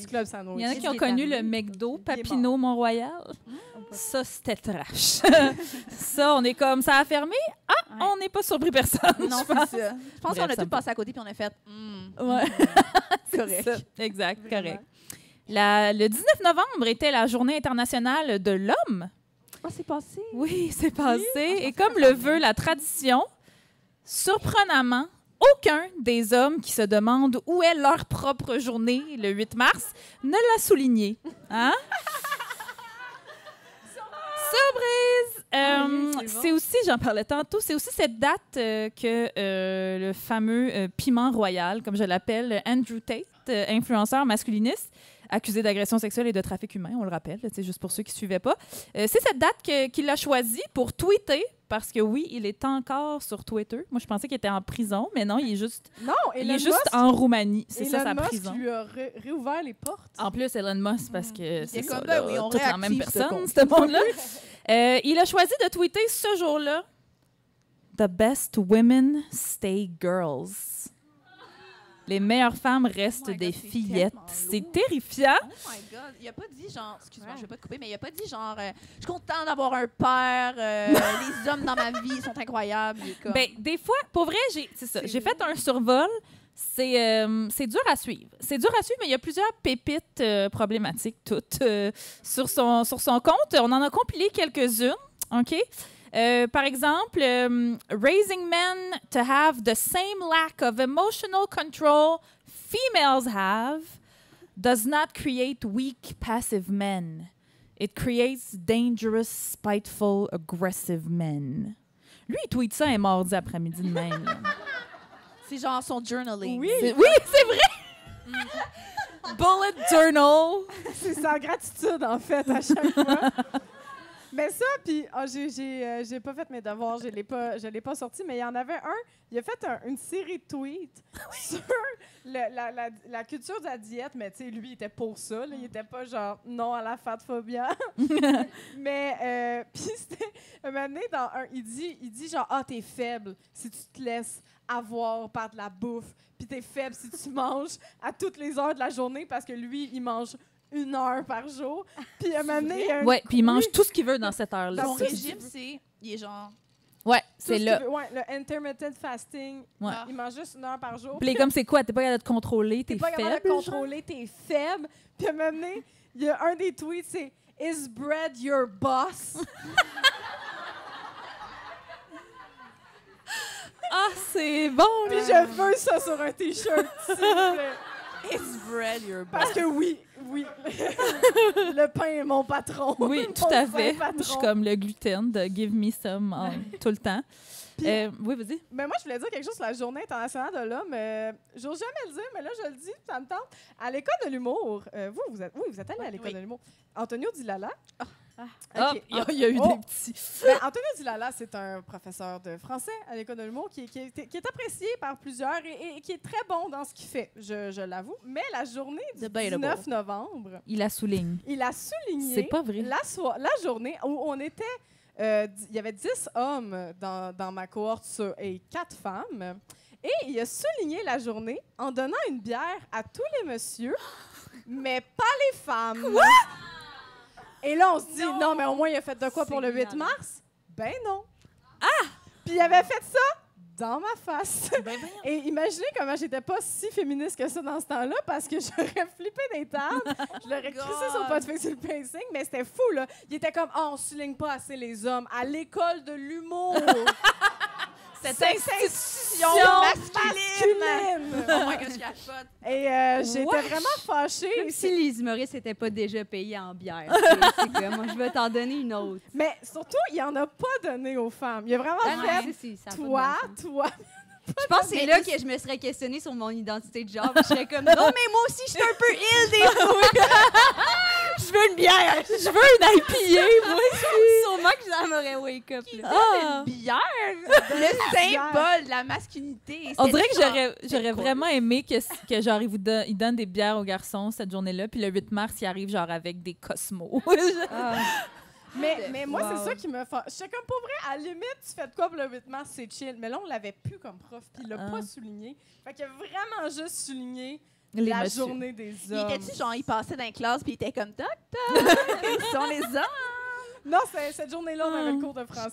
du club sandwich. Il y en a qui ont connu le? McDo Papineau Mont-Royal. Ça, c'était trash. *laughs* ça, on est comme, ça a fermé? Ah, Ouais. on n'est pas surpris personne. Non, c'est ça. Je pense qu'on a tout passé à côté, puis on a fait. hmm, Ouais. *laughs* correct. Ça, Exact, Vraiment. correct. La- le 19 novembre était la journée internationale de l'homme. Ah, c'est passé. Oui, c'est passé. Et comme le veut la tradition, surprenamment, aucun des hommes qui se demandent où est leur propre journée le 8 mars ne l'a souligné. Hein? Surprise! Euh, c'est bon. aussi, j'en parlais tantôt, c'est aussi cette date euh, que euh, le fameux piment royal, comme je l'appelle, Andrew Tate, influenceur masculiniste, accusé d'agression sexuelle et de trafic humain, on le rappelle, c'est juste pour ceux qui ne suivaient pas. C'est cette date qu'il a choisie pour tweeter, parce que oui, il est encore sur Twitter. Moi, je pensais qu'il était en prison, mais non, il est juste, Non, il Elon est juste Musk, en Roumanie. C'est ça sa Musk prison. lui a ré- réouvert les portes. En plus, Elon Musk, parce que c'est est ça, comme, là, oui, on toute la même ce personne, compte. ce monde-là. *laughs* Euh, il a choisi de tweeter ce jour-là « The best women stay girls Les meilleures femmes restent Oh God, des fillettes. C'est terrifiant. Oh my god, il a pas dit genre, excuse-moi, Ouais. je vais pas te couper, mais il a pas dit genre, euh, je suis content d'avoir un père, euh, *laughs* les hommes dans ma vie sont incroyables. Comme, Ben, des fois, pour vrai, j'ai c'est ça. C'est J'ai fait un survol. C'est euh, c'est dur à suivre. C'est dur à suivre, mais il y a plusieurs pépites euh, problématiques, toutes, euh, sur, son, sur son compte. On en a compilé quelques-unes. OK? Euh, par exemple, euh, Raising men to have the same lack of emotional control females have does not create weak, passive men. It creates dangerous, spiteful, aggressive men. Lui, il tweet ça un mardi après-midi de même. *laughs* c'est genre son journaling. Oui. C'est- oui, c'est vrai! *laughs* Bullet journal. *laughs* C'est sans gratitude, en fait, à chaque fois. Mais ça, puis ah, j'ai- j'ai euh, j'ai pas fait mes devoirs, je l'ai pas, je l'ai pas sorti, mais il y en avait un, il a fait un- une série de tweets *laughs* sur le- la, la- la culture de la diète, mais tu sais, lui, il était pour ça, là, il était pas genre non à la fat phobia. *laughs* mais, euh, *laughs* puis c'était, un donné, dans un, il dit, il dit genre, ah, t'es faible si tu te laisses avoir par de la bouffe, puis t'es faible si tu manges à toutes les heures de la journée parce que lui, il mange une heure par jour. *laughs* Puis à un moment donné, il y a un Ouais, puis il mange tout ce qu'il veut dans cette heure-là. Son régime, c'est, il est genre, Ouais, c'est ce là. veut. Ouais, le intermittent fasting. Ouais. Ah. Il mange juste une heure par jour. Puis comme c'est quoi? T'es pas capable de te contrôler, t'es T'es pas capable faible. de contrôler, t'es faible. Puis à un moment donné, il y a un des tweets, c'est Is bread your boss? *laughs* Ah, c'est bon, Puis je veux ça sur un t-shirt, s'il vous plaît. *laughs* it's bread your Parce que oui, oui. *laughs* le pain est mon patron. Oui, Mon tout à fait. patron. Je suis comme le gluten de give me some tout le temps. *laughs* Puis- Euh, oui, vas-y. Mais moi, je voulais dire quelque chose sur la Journée internationale de l'homme. Euh, J'ose jamais le dire, mais là, je le dis, ça me tente. À l'école de l'humour, euh, vous, vous êtes, oui, vous êtes allé à l'école oui. de l'humour. Antonio Dilala. Ah, Ok. il y a- il y, a eu Oh. des petits. Ben, Antonio Dilala, c'est un professeur de français à l'école de l'humour qui, qui est, qui est apprécié par plusieurs et, et qui est très bon dans ce qu'il fait, je, je l'avoue. Mais la journée du Debatable. 19 novembre, Il la souligne. il a souligné C'est pas vrai. la, journée où on était. euh, il y avait 10 hommes dans, dans ma cohorte et 4 femmes. Et il a souligné la journée en donnant une bière à tous les messieurs, *gasps* mais pas les femmes. Et là, on se dit, non. mais au moins, il a fait de quoi pour le 8 mars? Ben non. Ah! Puis il avait fait ça dans ma face. *laughs* Et imaginez comment j'étais pas si féministe que ça dans ce temps-là, parce que *laughs* j'aurais flippé des tables, je l'aurais crissé sur le pot de fixer le pacing, mais c'était fou, là. Il était comme, oh, on souligne pas assez les hommes à l'école de l'humour. *laughs* Cette institution masculine. Oh my god, je capote. Et euh, j'étais vraiment fâchée. Comme si les humoristes n'étaient pas déjà payés en bière. *laughs* C'est- moi, je vais t'en donner une autre. Mais surtout, il en a pas donné aux femmes. Il a vraiment Ah non, fait, de toi, toi. Je pense que c'est là que je me serais questionnée sur mon identité de genre. Je serais comme, *laughs* non, mais moi aussi, je suis un peu ill des fois. je veux une bière. Je veux une IPA, moi. *laughs* Sûrement que ça m'aurait wake up. Là. Ah. Bière, le symbole de la masculinité. On dirait que j'aurais, vraiment aimé que, que genre, ils vous don- ils donnent des bières aux garçons cette journée-là, puis le 8 mars, ils arrivent genre avec des cosmos. *laughs* Mais, mais moi, Wow. c'est ça qui me fait. J'étais comme pour vrai, à la limite, tu fais de quoi pour le 8 mars, c'est chill. Mais là, on l'avait plus comme prof, puis il l'a Ah. pas souligné. Fait qu'il a vraiment juste souligné Les la journée des Il hommes. était-tu genre, il passait dans la classe puis il était comme toc toc, *laughs* ils sont les hommes. Non, c'est- cette journée-là, on avait le cours de français.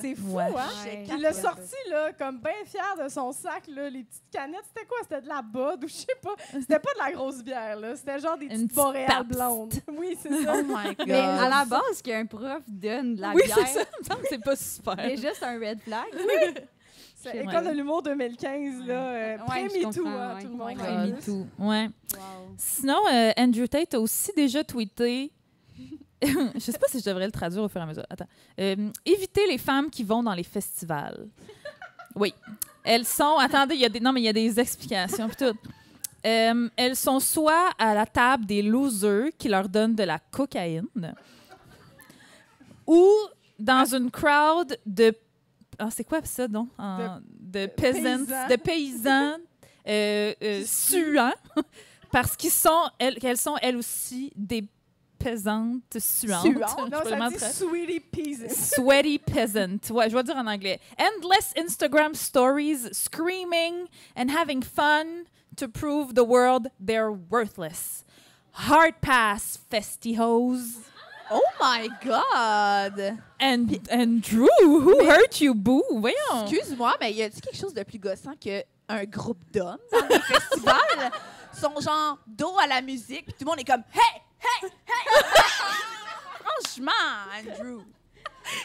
C'est fou, Ouais. hein? Ouais, il l'a sorti, là, comme bien fier de son sac, là, les petites canettes. C'était quoi? C'était de la Bud ou je sais pas? C'était pas de la grosse bière, là. C'était genre des Une petites petite boréales blondes. *laughs* Oui, c'est ça. Oh my god. Mais à la base, qu'un prof donne de la Oui, bière, c'est ça. C'est pas super. c'est un red flag. C'est Ouais. École de l'humour 2015, là. Euh, Ouais, comprends, hein, ouais. tout le monde. En Ouais. Wow. Sinon, euh, Andrew Tate a aussi déjà tweeté. *laughs* je sais pas si je devrais le traduire au fur et à mesure. Attends. Euh, évitez les femmes qui vont dans les festivals. *laughs* Oui. Elles sont. Attendez, il y a des. Non, mais il y a des explications. puis tout. Euh, elles sont soit à la table des losers qui leur donnent de la cocaïne, ou dans une crowd de. Ah, c'est quoi ça, donc? En- de, peasants, paysans. de paysans euh, euh, suants, parce qu'ils sont, elles, qu'elles sont elles aussi des suante. Suante. *laughs* Non, ça dit sweetie peasant. Sweaty peasant. Ouais, je vais dire en anglais. Endless Instagram stories, screaming and having fun to prove the world they're worthless. Hard pass, festy-hose. Oh my God! And, and Drew, who hurt you, boo? Voyons. Excuse-moi, mais y a-t-il quelque chose de plus gossant qu'un groupe d'hommes dans des *laughs* festivals? Ils sont genre dos à la musique, puis tout le monde est comme Hey! Hey! Hey! Franchement, Andrew.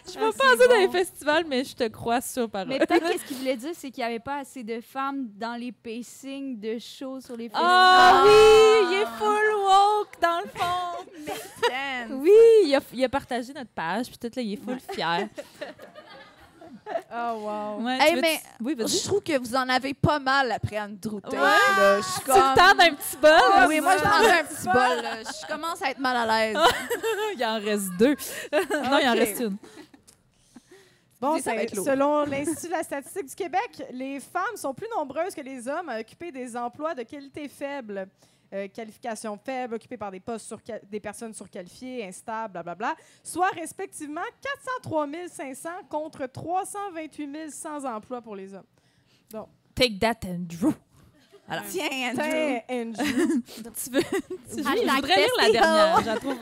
Je vais pas ça dans les festivals, mais je te crois sur parole. Mais peut-être qu'est-ce *laughs* qu'il voulait dire, c'est qu'il n'y avait pas assez de femmes dans les pacings de shows sur les festivals. Ah oui, il est full woke dans le fond. Oui, il a, il a partagé notre page, puis tout là, il est full fier. *laughs* *laughs* Oh, wow. Ouais, Hey, tu mais Oui. Je trouve que vous en avez pas mal après Andrew Tate. Ouais. là. Je suis Tu le comme... temps d'un petit bol? Ah oui, moi, je prendrais un petit bol. là. Je commence à être mal à l'aise. *laughs* Il en reste deux. *laughs* non, il en reste une. Bon, ça va c'est- être selon l'Institut de la statistique du Québec, les femmes sont plus nombreuses que les hommes à occuper des emplois de qualité faible. Euh, qualification faible, occupés par des postes sur des personnes surqualifiées, instables, blablabla, soit respectivement 403 500 contre 328 100 emplois pour les hommes. Take that, Andrew. Tiens, Andrew. Tiens, Andrew. *laughs* Tu veux, tu veux- I je voudrais lire la festy dernière. Je la trouve.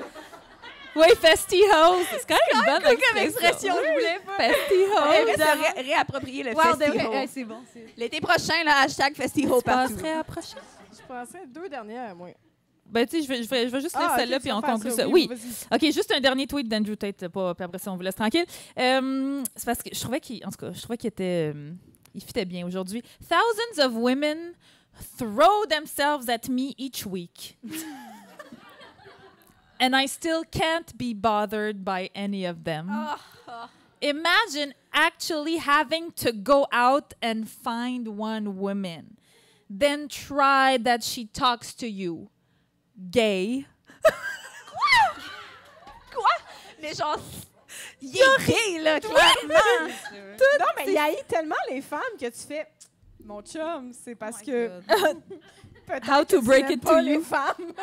Oui, festy. C'est quand même une bonne Comme expression, je voulais pas. Festy On hose. risque de ré- réapproprier le Wow, ouais, c'est bon. L'été prochain, là, hashtag festival Tu partout. à prochain. Je pensais deux dernières, moi. Ben, tu sais, je vais, je, vais, je vais juste lire Ah, celle-là, ok, puis on conclut ça. Oui. OK, juste un dernier tweet d'Andrew Tate, pas, puis après ça, on vous laisse tranquille. Euh, c'est parce que je trouvais qu'il, en tout cas, je trouvais qu'il était, euh, il fitait bien aujourd'hui. Thousands of women throw themselves at me each week. *laughs* And I still can't be bothered by any of them. Imagine actually having to go out and find one woman. Then try that she talks to you. Gay. *laughs* Mais genre, il est gay, là, clairement. *laughs* Non, mais il haït tellement les femmes que tu fais. Mon chum, c'est parce que. *laughs* peut-être How to que tu break it pas to les you. femmes.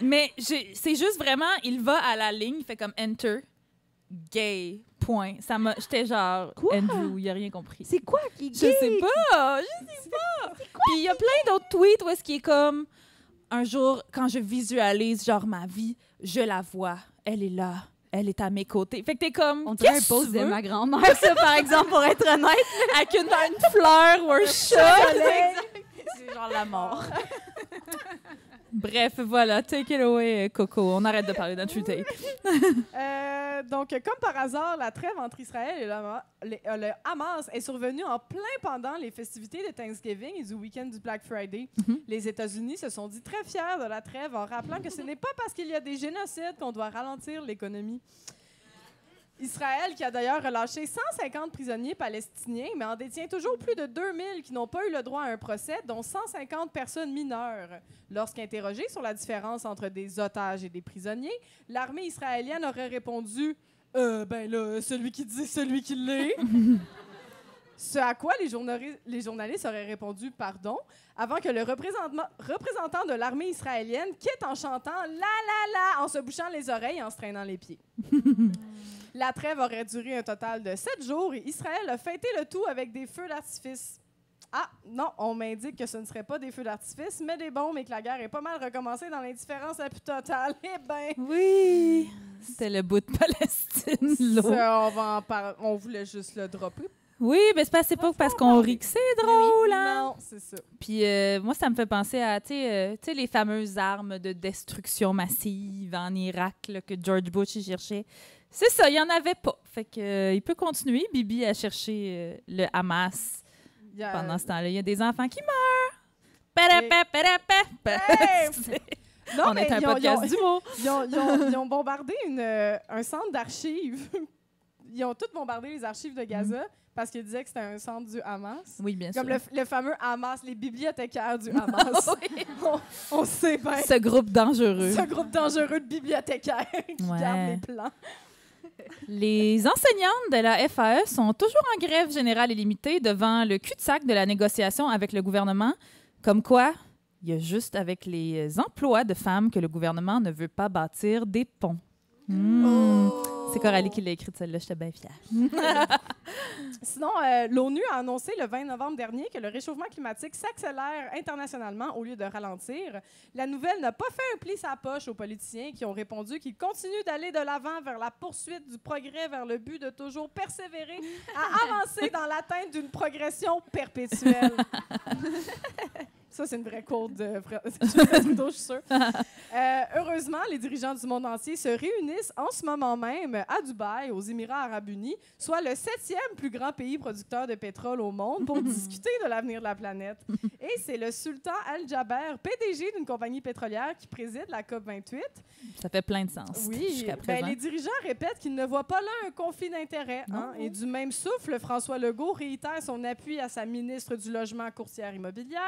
Mais c'est juste vraiment, il va à la ligne, il fait comme enter, gay, point. Ça m'a, j'étais genre, Andrew, il a rien compris. C'est quoi qui Je sais pas, je sais pas. Puis il y a plein d'autres tweets où est-ce qu'il est comme, un jour, quand je visualise genre ma vie, je la vois, elle est là, elle est à mes côtés. Fait que t'es comme, On dirait un post de ma grand-mère, ça, par exemple, pour être honnête. *laughs* Avec une, une fleur ou un chat. C'est genre la mort. *laughs* Bref, voilà, take it away, Coco. On arrête de parler Tate. *laughs* Euh, donc, comme par hasard, la trêve entre Israël et le, euh, le Hamas est survenue en plein pendant les festivités de Thanksgiving et du week-end du Black Friday. Mhm. Les États-Unis se sont dit très fiers de la trêve en rappelant que ce n'est pas parce qu'il y a des génocides qu'on doit ralentir l'économie. Israël, qui a d'ailleurs relâché 150 prisonniers palestiniens, mais en détient toujours plus de 2000 qui n'ont pas eu le droit à un procès, dont 150 personnes mineures. Lorsqu'interrogé sur la différence entre des otages et des prisonniers, l'armée israélienne aurait répondu euh, Ben là, celui qui dit, celui qui l'est. *laughs* Ce à quoi les, les journalistes auraient répondu pardon, avant que le représentant de l'armée israélienne quitte en chantant la la la, en se bouchant les oreilles et en se traînant les pieds. *laughs* La trêve aurait duré un total de sept jours et Israël a fêté le tout avec des feux d'artifice. Ah, non, on m'indique que ce ne serait pas des feux d'artifice, mais des bombes et que la guerre est pas mal recommencée dans l'indifférence la plus totale. Eh ben, Oui. C'était le bout de Palestine, ça, on va en parler. On voulait juste le dropper. Oui, mais c'est pas, c'est pas parce qu'on rit que c'est drôle, hein? Non, c'est ça. Puis euh, moi, ça me fait penser à, tu sais, euh, tu sais, les fameuses armes de destruction massive en Irak là, que George Bush y cherchait. C'est ça, il y en avait pas. Fait que euh, il peut continuer, Bibi, à chercher euh, le Hamas a- pendant ce temps-là. Il y a des enfants qui meurent. Hey! *laughs* Non, On est un podcast d'humour. *laughs* Ils ont, ils ont- ils ont bombardé une, euh, un centre d'archives. *laughs* Ils ont tous bombardé les archives de Gaza parce qu'ils disaient que c'était un centre du Hamas. Oui, bien Comme sûr. le, le fameux Hamas, les bibliothécaires du Hamas. on, on sait bien. Ce groupe dangereux. Ce groupe dangereux de bibliothécaires qui Ouais. gardent les plans. Les enseignantes de la FAE sont toujours en grève générale illimitée devant le cul-de-sac de la négociation avec le gouvernement. Comme quoi, Il y a juste avec les emplois de femmes que le gouvernement ne veut pas bâtir des ponts. Hmm. C'est Coralie qui l'a écrite celle-là, j'étais bien fière. *laughs* Sinon, euh, l'ONU a annoncé le 20 novembre dernier que le réchauffement climatique s'accélère internationalement au lieu de ralentir. La nouvelle n'a pas fait un pli sa poche aux politiciens qui ont répondu qu'ils continuent d'aller de l'avant vers la poursuite du progrès vers le but de toujours persévérer à *laughs* avancer dans l'atteinte d'une progression perpétuelle. *laughs* Ça, c'est une vraie quote de Trudeau, *laughs* je suis sûre. *laughs* Euh, heureusement, les dirigeants du monde entier se réunissent en ce moment même à Dubaï, aux Émirats arabes unis, soit le septième plus grand pays producteur de pétrole au monde, pour *laughs* discuter de l'avenir de la planète. Et c'est le sultan Al-Jaber, PDG d'une compagnie pétrolière, qui préside la COP28. Ça fait plein de sens Oui, ben, les dirigeants répètent qu'ils ne voient pas là un conflit d'intérêts. hein. Et du même souffle, François Legault réitère son appui à sa ministre du Logement courtière immobilière,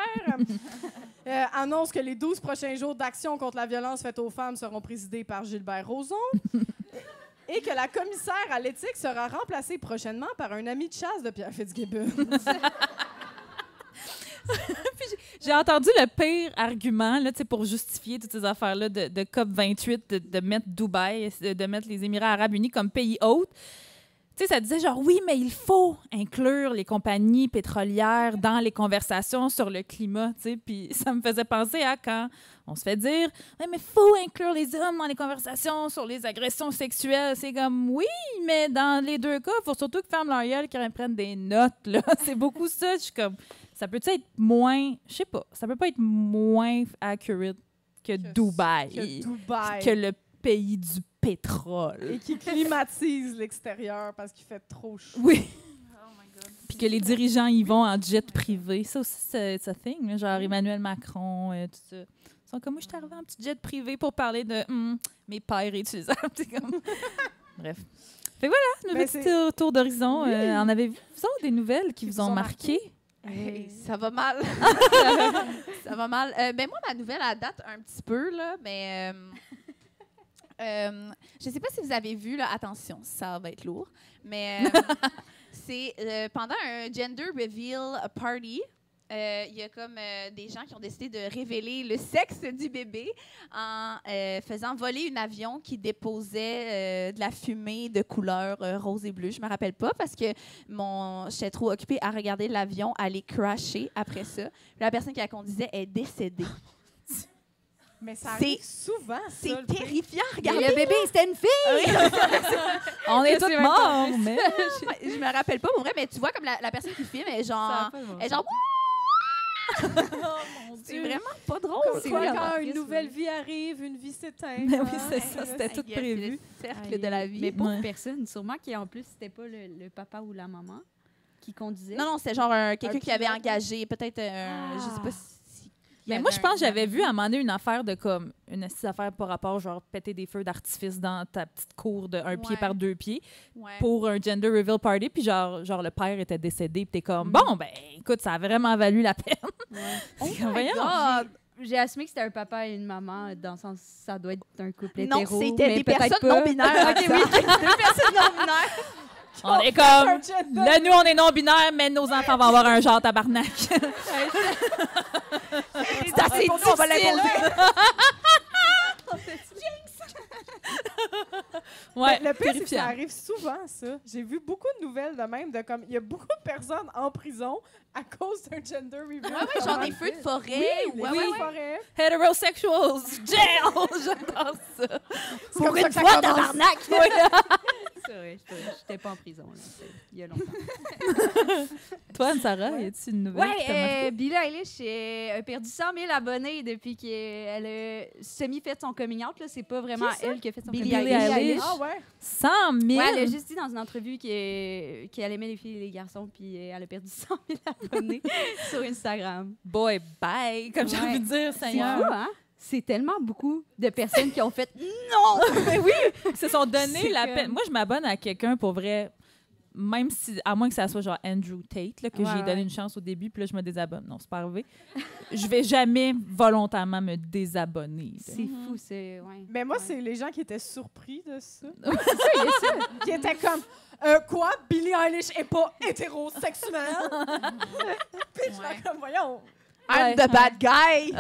*laughs* Euh, annonce que les 12 prochains jours d'action contre la violence faite aux femmes seront présidés par Gilbert Rozon. *laughs* Et que la commissaire à l'éthique sera remplacée prochainement par un ami de chasse de Pierre Fitzgibbon. *laughs* J'ai entendu le pire argument là, pour justifier toutes ces affaires-là de, de COP28, de, de mettre Dubaï, de mettre les Émirats arabes unis comme pays hôte. Tu sais, ça disait genre, oui, mais il faut inclure les compagnies pétrolières dans les conversations sur le climat, tu sais. Puis ça me faisait penser à quand on se fait dire, Ouais, mais faut inclure les hommes dans les conversations sur les agressions sexuelles. C'est comme, oui, mais dans les deux cas, il faut surtout que ferment leur gueule, qu'ils prennent des notes, là. *laughs* C'est beaucoup ça. Je suis comme, ça peut être moins, je sais pas, ça peut pas être moins accurate que, Que- Dubaï, que Dubaï. que le pays du pétrole. Et qui climatise l'extérieur parce qu'il fait trop chaud. Oui. Puis que les dirigeants y vont en jet privé. Ça aussi, c'est un thing. Genre Emmanuel Macron, euh, tout ça. Ils sont comme moi, je suis arrivée en petit jet privé pour parler de hum, mes paires réutilisables. *laughs* Comme... Bref. Fait que voilà, le Ben, petit c'est- tour, tour d'horizon. Oui. Euh, en avez-vous des nouvelles qui, vous ont, marqué? Hey, ça va mal. *laughs* ça va mal. Euh, ben moi, ma nouvelle, elle date un petit peu, là, mais... euh, euh, je ne sais pas si vous avez vu, là, attention, ça va être lourd, mais euh, *laughs* c'est euh, pendant un gender reveal party, il y a comme des gens qui ont décidé de révéler le sexe du bébé en faisant voler un avion qui déposait de la fumée de couleur rose et bleue. Je me rappelle pas parce que mon j'étais trop occupée à regarder l'avion aller crasher après ça. La personne qui la conduisait est décédée. Mais ça arrive souvent, ça. C'est le pire. terrifiant, regardez. le bébé, c'était une fille! *laughs* On est même morts, mais... *laughs* je, me rappelle pas pour vrai, mais tu vois comme la, la personne qui filme est genre, est genre c'est vraiment pas drôle. Comme C'est quoi, quand une nouvelle vie arrive, une vie s'éteint. Mais oui, hein. c'est ça, c'était tout prévu. Le cercle Aïe, de la vie. Mais pauvre Ouais. personne, sûrement qu'en plus, c'était pas le, le papa ou la maman qui conduisait. Non, non, c'était genre un- quelqu'un Un qui avait pilote. engagé, peut-être, un- je sais pas si. Mais moi, je pense que j'avais vu à un moment donné une affaire de comme une petite affaire par rapport, genre péter des feux d'artifice dans ta petite cour de un pied Ouais. par deux pieds Ouais. pour un gender reveal party. Puis genre, genre le père était décédé. Puis t'es comme, Mm. bon, ben écoute, ça a vraiment valu la peine. *laughs* Oh C'est comme, voyons. God. J'ai assumé que c'était un papa et une maman, dans le sens ça doit être un couple Non, hétéro. c'était mais des peut-être personnes pas. non binaires. *laughs* Ok, oui. *laughs* Deux personnes non binaires. On est comme, là, nous, on est non-binaires, mais nos enfants vont avoir un genre tabarnak. *laughs* *laughs* C'est assez difficile. on va l'imposer. *laughs* ouais, Le pire, c'est que ça arrive souvent, ça. J'ai vu beaucoup de nouvelles de même, de comme, il y a beaucoup de personnes en prison à cause d'un gender reveal. Ouais, ouais, genre des feux de forêt. Oui, ouais, les ouais, feux de ouais. forêt. Heterosexuals, jail! *laughs* *laughs* J'adore ça. C'est comme ça que ça commence. *laughs* C'est vrai, j'étais- pas en prison. là, Il y a longtemps. Toi, Sarah, y a-tu une nouvelle Ouais, marqué? euh, Billie Eilish euh, a perdu 100 000 abonnés depuis qu'elle a semi-fait son coming out. là. C'est pas vraiment elle qui a fait son Billie coming out. Eilish. Ah ouais? 100 000? Ouais, elle a juste dit dans une entrevue qu'elle aimait les filles et les garçons, puis elle a perdu *laughs* 100 000 abonnés *laughs* sur Instagram. Boy, bye, comme j'ai Ouais. envie de dire, C'est Seigneur. fou, hein? C'est tellement beaucoup de personnes qui ont fait *laughs* Mais oui, se sont donné C'est la comme- peine. Moi, je m'abonne à quelqu'un pour vrai, même si, à moins que ça soit genre Andrew Tate, là, que Ouais, j'ai donné ouais. une chance au début, puis là, je me désabonne. Non, c'est pas arrivé. *laughs* je vais jamais volontairement me désabonner. C'est fou, c'est. Ouais. Mais moi, Ouais. c'est les gens qui étaient surpris de ça. *laughs* a ça. *laughs* qui étaient comme, euh, quoi? Billie Eilish est pas hétérosexuelle? Puis je suis comme, voyons. I'm Ouais. the bad guy.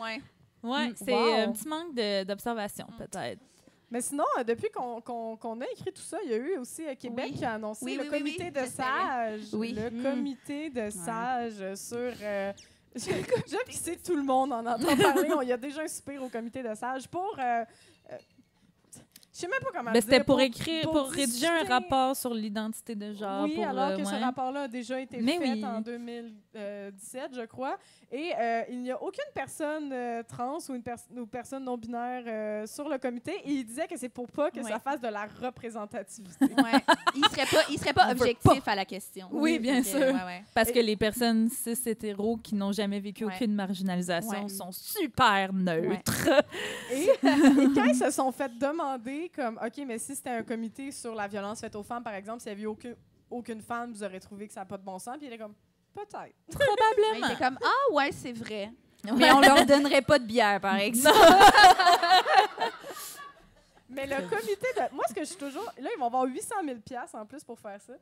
ouais. Ouais, Mm, c'est wow. un petit manque d'observation, peut-être. Mais sinon, euh, depuis qu'on a écrit tout ça, il y a eu aussi à Québec qui a annoncé le, comité de sages. Le comité de sages sur. Euh, *laughs* J'aime pisser tout le monde en entend parler. Il y a déjà un super au comité de sages pour. Euh, euh, je sais même pas comment. Mais c'était pour, écrire, pour, rédiger un rapport sur l'identité de genre. Oui, alors euh, que ce rapport-là a déjà été Mais fait en 2000 euh, 17, je crois. Et euh, il n'y a aucune personne euh, trans ou une ou personne non binaire euh, sur le comité. Et il disait que c'est pour pas que ça fasse de la représentativité. *laughs* Il serait pas, serait pas objectif à la question. Oui, bien sûr. Parce que les personnes cis hétéros qui n'ont jamais vécu aucune marginalisation sont super neutres. *laughs* et, quand ils se sont fait demander comme, ok, mais si c'était un comité sur la violence faite aux femmes, par exemple, s'il n'y avait aucune aucune femme, vous auriez trouvé que ça n'a pas de bon sens. Puis il est comme, peut-être. *laughs* Ouais, il Probablement. était comme Ah, ouais, c'est vrai. Mais on leur donnerait pas de bière, par *laughs* exemple. *laughs* Mais le comité de. Moi, ce que je suis toujours. Là, ils vont avoir 800 000 en plus pour faire ça.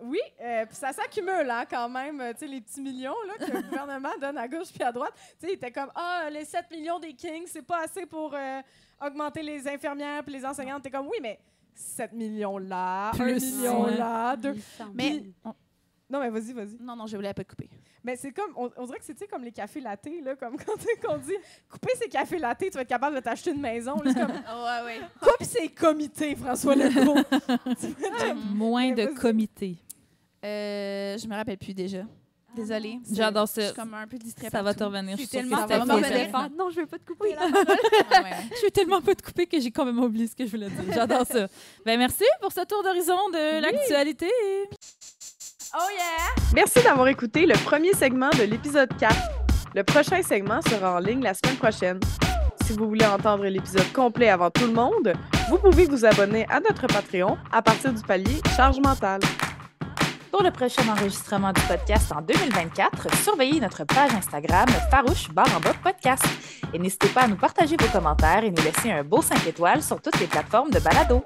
Oui, euh, puis ça s'accumule hein, quand même, euh, tu sais, les petits millions là, que le gouvernement donne à gauche puis à droite. Tu sais, il était comme Ah, les 7 millions des Kings, c'est pas assez pour euh, augmenter les infirmières puis les enseignantes. T'es comme Oui, mais 7 millions là, 1 Plus, million ouais. là, 2. Mais Non, mais vas-y, vas-y. non, non, je voulais pas te couper. Mais c'est comme, on, on dirait que c'est tu sais, comme les cafés lattés, là, comme *laughs* quand on dit couper ces cafés lattés, tu vas être capable de t'acheter une maison. là, C'est comme *laughs* ouais, ouais. coupe ces comités, François Legault. *laughs* Moins Mais de comités. Euh, je me rappelle plus déjà. Désolée. c'est- J'adore Je ça. suis comme un peu distraite. Ça va te partout. revenir. Je suis tellement mauvais. faire. Non, je veux pas te couper ouais. Je vais tellement pas te couper que j'ai quand même oublié ce que je voulais dire. J'adore ça. Ben merci pour ce tour d'horizon de l'actualité. Merci d'avoir écouté le premier segment de l'épisode 4. Le prochain segment sera en ligne la semaine prochaine. Si vous voulez entendre l'épisode complet avant tout le monde, vous pouvez vous abonner à notre Patreon à partir du palier Charge mentale. Pour le prochain enregistrement du podcast en 2024, surveillez notre page Instagram farouche barre en bas podcast. Et n'hésitez pas à nous partager vos commentaires et nous laisser un beau 5 étoiles sur toutes les plateformes de balado.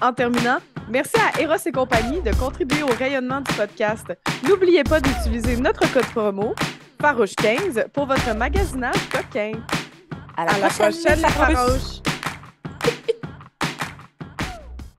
En terminant, merci à Eros et compagnie de contribuer au rayonnement du podcast. N'oubliez pas d'utiliser notre code promo Farouche15 pour votre magasinage coquin. À À la prochaine, les Farouches! farouches!